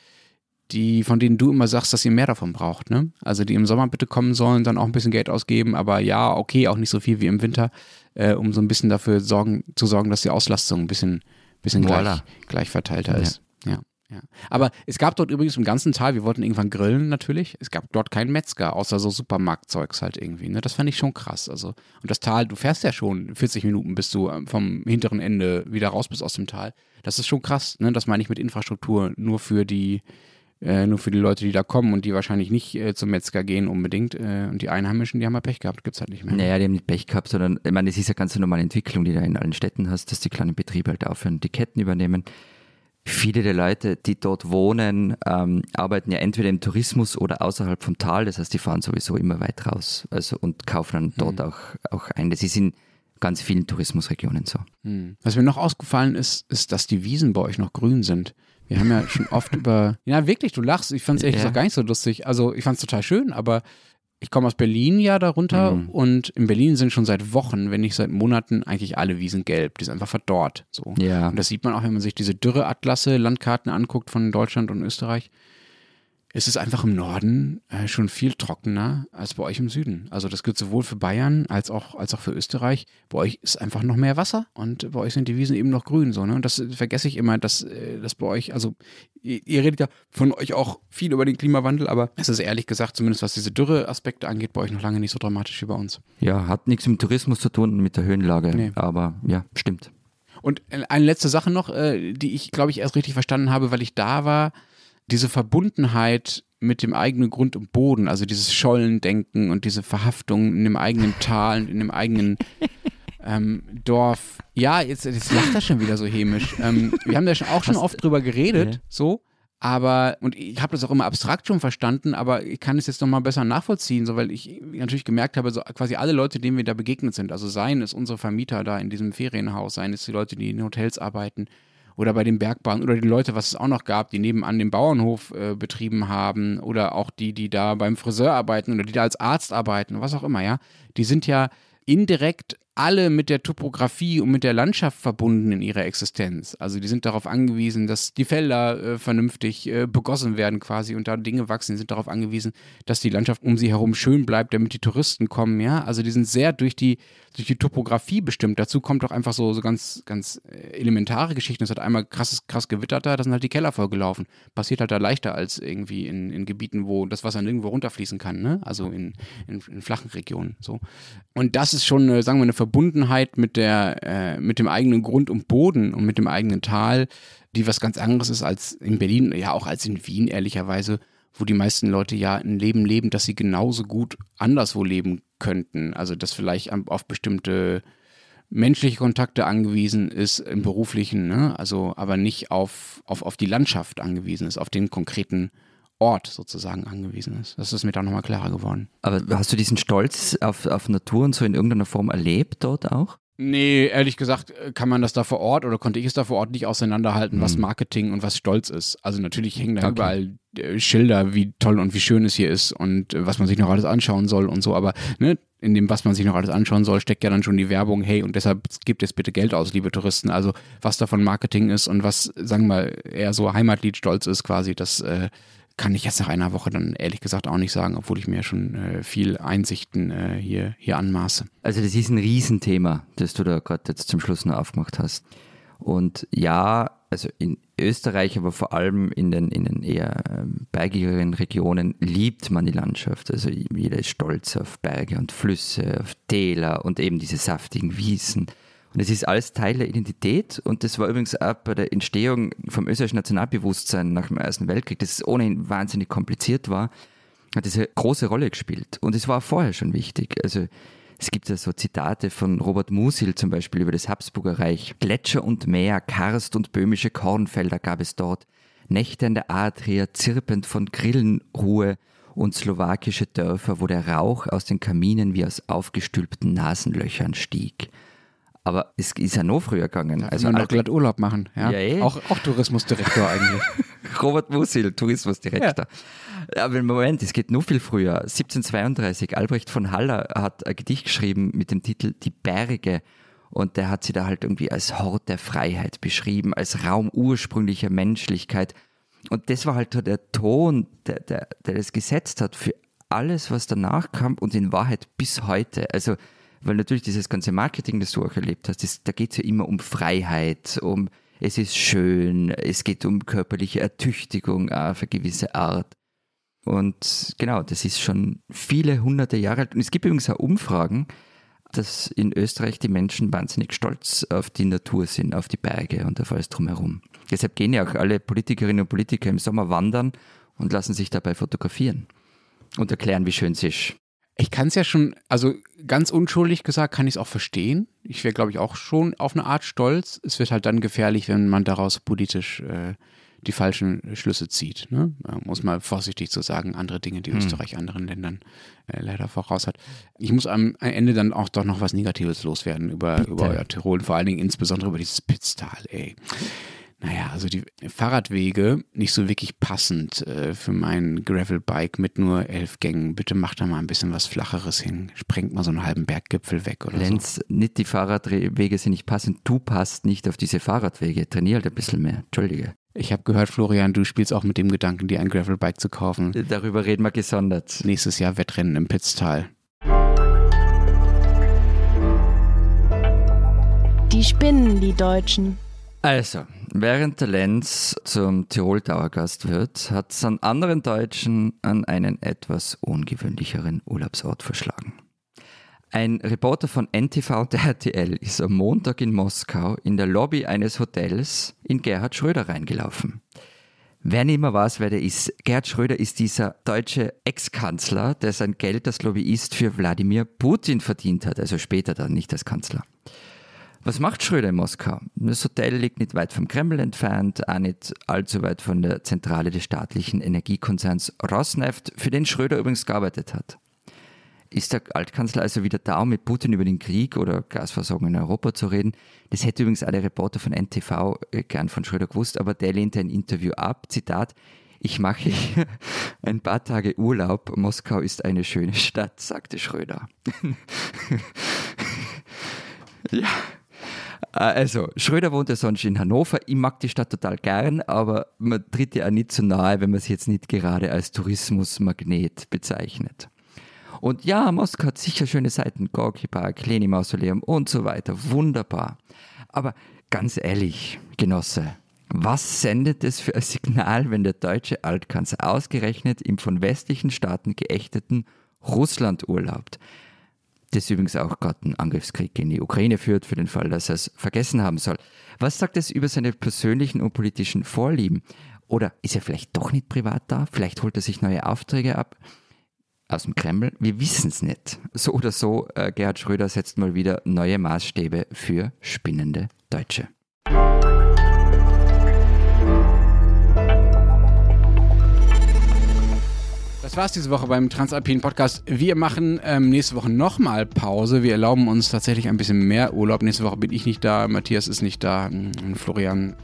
die, von denen du immer sagst, dass ihr mehr davon braucht, ne? Also die im Sommer bitte kommen sollen, dann auch ein bisschen Geld ausgeben, aber ja, okay, auch nicht so viel wie im Winter, äh, um so ein bisschen dafür sorgen, zu sorgen, dass die Auslastung ein bisschen, bisschen gleich, Voilà. gleich verteilter ist. Ja. Ja. Aber es gab dort übrigens im ganzen Tal, wir wollten irgendwann grillen natürlich, es gab dort keinen Metzger, außer so Supermarktzeugs halt irgendwie. Ne? Das fand ich schon krass. Also, und das Tal, du fährst ja schon 40 Minuten, bis du ähm, vom hinteren Ende wieder raus bist aus dem Tal. Das ist schon krass, ne? Das meine ich mit Infrastruktur nur für die, äh, nur für die Leute, die da kommen und die wahrscheinlich nicht äh, zum Metzger gehen unbedingt. Äh, und die Einheimischen, die haben ja Pech gehabt, gibt's halt nicht mehr. Naja, die haben nicht Pech gehabt, sondern ich meine, das ist ja ganz eine normale Entwicklung, die du in allen Städten hast, dass die kleinen Betriebe halt aufhören, die Ketten übernehmen. Viele der Leute, die dort wohnen, ähm, arbeiten ja entweder im Tourismus oder außerhalb vom Tal. Das heißt, die fahren sowieso immer weit raus also, und kaufen dann dort auch, auch ein. Das ist in ganz vielen Tourismusregionen so. Hm. Was mir noch ausgefallen ist, ist, dass die Wiesen bei euch noch grün sind. Wir haben ja schon oft über. Ja, wirklich, du lachst. Ich fand es ehrlich Ja. gesagt gar nicht so lustig. Also, ich fand es total schön, aber ich komme aus Berlin ja darunter Mhm. und in Berlin sind schon seit Wochen, wenn nicht seit Monaten, eigentlich alle Wiesen gelb. Die sind einfach verdorrt. So. Ja. Und das sieht man auch, wenn man sich diese Dürreatlasse, Landkarten anguckt von Deutschland und Österreich. Es ist einfach im Norden äh, schon viel trockener als bei euch im Süden. Also das gilt sowohl für Bayern als auch, als auch für Österreich. Bei euch ist einfach noch mehr Wasser und bei euch sind die Wiesen eben noch grün. So, ne? Und das äh, vergesse ich immer, dass, äh, dass bei euch, also ihr, ihr redet ja von euch auch viel über den Klimawandel, aber es ist ehrlich gesagt, zumindest was diese Dürre-Aspekte angeht, bei euch noch lange nicht so dramatisch wie bei uns. Ja, hat nichts mit Tourismus zu tun, mit der Höhenlage. Nee. Aber ja, stimmt. Und äh, eine letzte Sache noch, die ich, glaube ich, erst richtig verstanden habe, weil ich da war, diese Verbundenheit mit dem eigenen Grund und Boden, also dieses Schollendenken und diese Verhaftung in dem eigenen Tal und in dem eigenen ähm, Dorf. Ja, jetzt, jetzt lacht er schon wieder so hämisch. Ähm, wir haben da schon auch schon Hast- oft drüber geredet, Ja. so. Aber, und ich habe das auch immer abstrakt schon verstanden, aber ich kann es jetzt nochmal besser nachvollziehen, so weil ich natürlich gemerkt habe, so quasi alle Leute, denen wir da begegnet sind, also seien es unsere Vermieter da in diesem Ferienhaus, seien es die Leute, die in Hotels arbeiten oder bei den Bergbahnen oder die Leute, was es auch noch gab, die nebenan den Bauernhof äh, betrieben haben oder auch die, die da beim Friseur arbeiten oder die da als Arzt arbeiten, was auch immer, ja, die sind ja indirekt alle mit der Topografie und mit der Landschaft verbunden in ihrer Existenz. Also die sind darauf angewiesen, dass die Felder äh, vernünftig äh, begossen werden quasi und da Dinge wachsen. Die sind darauf angewiesen, dass die Landschaft um sie herum schön bleibt, damit die Touristen kommen. Ja, also die sind sehr durch die durch die Topografie bestimmt. Dazu kommt auch einfach so so ganz ganz äh, elementare Geschichten. Es hat einmal krasses krass gewittert da, da sind halt die Keller vollgelaufen. Passiert halt da leichter als irgendwie in, in Gebieten, wo das Wasser nirgendwo runterfließen kann. Ne? Also in, in, in flachen Regionen. So. Und das ist schon, eine, sagen wir, eine Verbundenheit mit, der, äh, mit dem eigenen Grund und Boden und mit dem eigenen Tal, die was ganz anderes ist als in Berlin, ja auch als in Wien, ehrlicherweise, wo die meisten Leute ja ein Leben leben, dass sie genauso gut anderswo leben könnten. Also dass vielleicht auf bestimmte menschliche Kontakte angewiesen ist im beruflichen, ne? also aber nicht auf, auf, auf die Landschaft angewiesen ist, auf den konkreten Ort sozusagen angewiesen ist. Das ist mir da nochmal klarer geworden. Aber hast du diesen Stolz auf, auf Natur und so in irgendeiner Form erlebt dort auch? Nee, ehrlich gesagt äh, kann man das da vor Ort oder konnte ich es da vor Ort nicht auseinanderhalten, hm. was Marketing und was Stolz ist. Also natürlich hängen da okay. überall äh, Schilder, wie toll und wie schön es hier ist und äh, was man sich noch alles anschauen soll und so. Aber ne, in dem, was man sich noch alles anschauen soll, steckt ja dann schon die Werbung, hey, und deshalb gibt es bitte Geld aus, liebe Touristen. Also was davon Marketing ist und was, sagen wir mal, eher so Heimatliedstolz ist quasi, das äh, kann ich jetzt nach einer Woche dann ehrlich gesagt auch nicht sagen, obwohl ich mir schon äh, viel Einsichten äh, hier, hier anmaße. Also das ist ein Riesenthema, das du da gerade jetzt zum Schluss noch aufgemacht hast. Und ja, also in Österreich, aber vor allem in den, in den eher ähm, bergigeren Regionen liebt man die Landschaft. Also jeder ist stolz auf Berge und Flüsse, auf Täler und eben diese saftigen Wiesen. Und es ist alles Teil der Identität und das war übrigens auch bei der Entstehung vom österreichischen Nationalbewusstsein nach dem Ersten Weltkrieg, das ohnehin wahnsinnig kompliziert war, hat eine große Rolle gespielt. Und es war vorher schon wichtig. Also es gibt ja so Zitate von Robert Musil zum Beispiel über das Habsburger Reich. Gletscher und Meer, Karst und böhmische Kornfelder gab es dort. Nächte an der Adria, zirpend von Grillenruhe und slowakische Dörfer, wo der Rauch aus den Kaminen wie aus aufgestülpten Nasenlöchern stieg. Aber es ist ja noch früher gegangen. Darf also noch glatt Urlaub machen. Ja, ja eh. auch, auch Tourismusdirektor eigentlich. Robert Musil, Tourismusdirektor. Ja. Aber im Moment, es geht noch viel früher. 1732, Albrecht von Haller hat ein Gedicht geschrieben mit dem Titel Die Berge. Und der hat sie da halt irgendwie als Hort der Freiheit beschrieben, als Raum ursprünglicher Menschlichkeit. Und das war halt der Ton, der, der, der das gesetzt hat für alles, was danach kam und in Wahrheit bis heute. Also weil natürlich dieses ganze Marketing, das du auch erlebt hast, das, da geht es ja immer um Freiheit, um es ist schön, es geht um körperliche Ertüchtigung auf eine gewisse Art. Und genau, das ist schon viele hunderte Jahre alt. Und es gibt übrigens auch Umfragen, dass in Österreich die Menschen wahnsinnig stolz auf die Natur sind, auf die Berge und auf alles drumherum. Deshalb gehen ja auch alle Politikerinnen und Politiker im Sommer wandern und lassen sich dabei fotografieren und erklären, wie schön es ist. Ich kann es ja schon, also ganz unschuldig gesagt, kann ich es auch verstehen. Ich wäre, glaube ich, auch schon auf eine Art stolz. Es wird halt dann gefährlich, wenn man daraus politisch äh, die falschen Schlüsse zieht. Ne? Muss mal vorsichtig zu sagen, andere Dinge, die hm. Österreich anderen Ländern äh, leider voraus hat. Ich muss am Ende dann auch doch noch was Negatives loswerden über, über euer Tirol, vor allen Dingen insbesondere über dieses Pitztal, ey naja, also die Fahrradwege nicht so wirklich passend äh, für mein Gravelbike mit nur elf Gängen. Bitte macht da mal ein bisschen was Flacheres hin. Sprengt mal so einen halben Berggipfel weg oder Lenz, so. nicht die Fahrradwege sind nicht passend. Du passt nicht auf diese Fahrradwege. Trainier halt ein bisschen mehr. Entschuldige. Ich habe gehört, Florian, du spielst auch mit dem Gedanken, dir ein Gravelbike zu kaufen. Darüber reden wir gesondert. Nächstes Jahr Wettrennen im Pitztal. Die spinnen, die Deutschen. Also, während der Lenz zum Tirol-Dauergast wird, hat es an anderen Deutschen an einen etwas ungewöhnlicheren Urlaubsort verschlagen. Ein Reporter von NTV der RTL ist am Montag in Moskau in der Lobby eines Hotels in Gerhard Schröder reingelaufen. Wer nicht mehr weiß, wer der ist, Gerhard Schröder ist dieser deutsche Ex-Kanzler, der sein Geld als Lobbyist für Wladimir Putin verdient hat, also später dann nicht als Kanzler. Was macht Schröder in Moskau? Das Hotel liegt nicht weit vom Kreml entfernt, auch nicht allzu weit von der Zentrale des staatlichen Energiekonzerns Rosneft, für den Schröder übrigens gearbeitet hat. Ist der Altkanzler also wieder da, um mit Putin über den Krieg oder Gasversorgung in Europa zu reden? Das hätte übrigens alle Reporter von NTV äh, gern von Schröder gewusst, aber der lehnte ein Interview ab. Zitat, ich mache ein paar Tage Urlaub. Moskau ist eine schöne Stadt, sagte Schröder. ja, also, Schröder wohnt ja sonst in Hannover. Ich mag die Stadt total gern, aber man tritt ja auch nicht zu nahe, wenn man sie jetzt nicht gerade als Tourismusmagnet bezeichnet. Und ja, Moskau hat sicher schöne Seiten, Gorki Park, Leni Mausoleum und so weiter. Wunderbar. Aber ganz ehrlich, Genosse, was sendet es für ein Signal, wenn der deutsche Altkanzler ausgerechnet im von westlichen Staaten geächteten Russland urlaubt? Das übrigens auch gerade einen Angriffskrieg in die Ukraine führt, für den Fall, dass er es vergessen haben soll. Was sagt es über seine persönlichen und politischen Vorlieben? Oder ist er vielleicht doch nicht privat da? Vielleicht holt er sich neue Aufträge ab aus dem Kreml. Wir wissen es nicht. So oder so, äh, Gerhard Schröder setzt mal wieder neue Maßstäbe für spinnende Deutsche. Das war's diese Woche beim Transalpinen Podcast. Wir machen ähm, nächste Woche nochmal Pause. Wir erlauben uns tatsächlich ein bisschen mehr Urlaub. Nächste Woche bin ich nicht da, Matthias ist nicht da, und Florian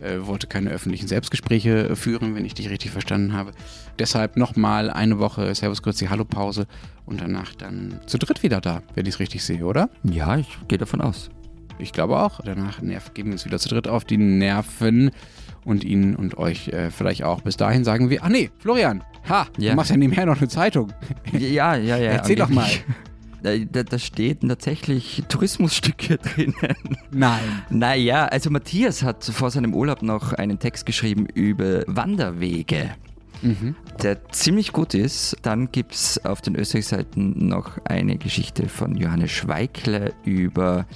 äh, wollte keine öffentlichen Selbstgespräche führen, wenn ich dich richtig verstanden habe. Deshalb nochmal eine Woche Servus Grüezi Hallo Pause und danach dann zu dritt wieder da, wenn ich es richtig sehe, oder? Ja, ich gehe davon aus. Ich glaube auch. Danach nerv, geben wir uns wieder zu dritt auf die Nerven und Ihnen und euch äh, vielleicht auch. Bis dahin sagen wir, ach nee, Florian, ha, Ja. du machst ja nebenher noch eine Zeitung. Ja, ja, ja. Erzähl doch mal. Da, da, stehen tatsächlich Tourismusstücke drinnen. Nein. Naja, also Matthias hat vor seinem Urlaub noch einen Text geschrieben über Wanderwege, der ziemlich gut ist. Dann gibt es auf den Österreich-Seiten noch eine Geschichte von Johannes Schweikle über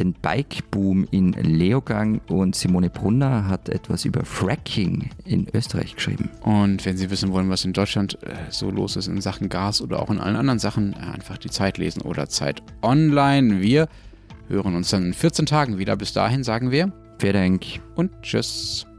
den Bikeboom in Leogang und Simone Brunner hat etwas über Fracking in Österreich geschrieben. Und wenn Sie wissen wollen, was in Deutschland äh, so los ist in Sachen Gas oder auch in allen anderen Sachen, äh, einfach die Zeit lesen oder Zeit online. Wir hören uns dann in 14 Tagen wieder. Bis dahin sagen wir Vielen Dank. und tschüss.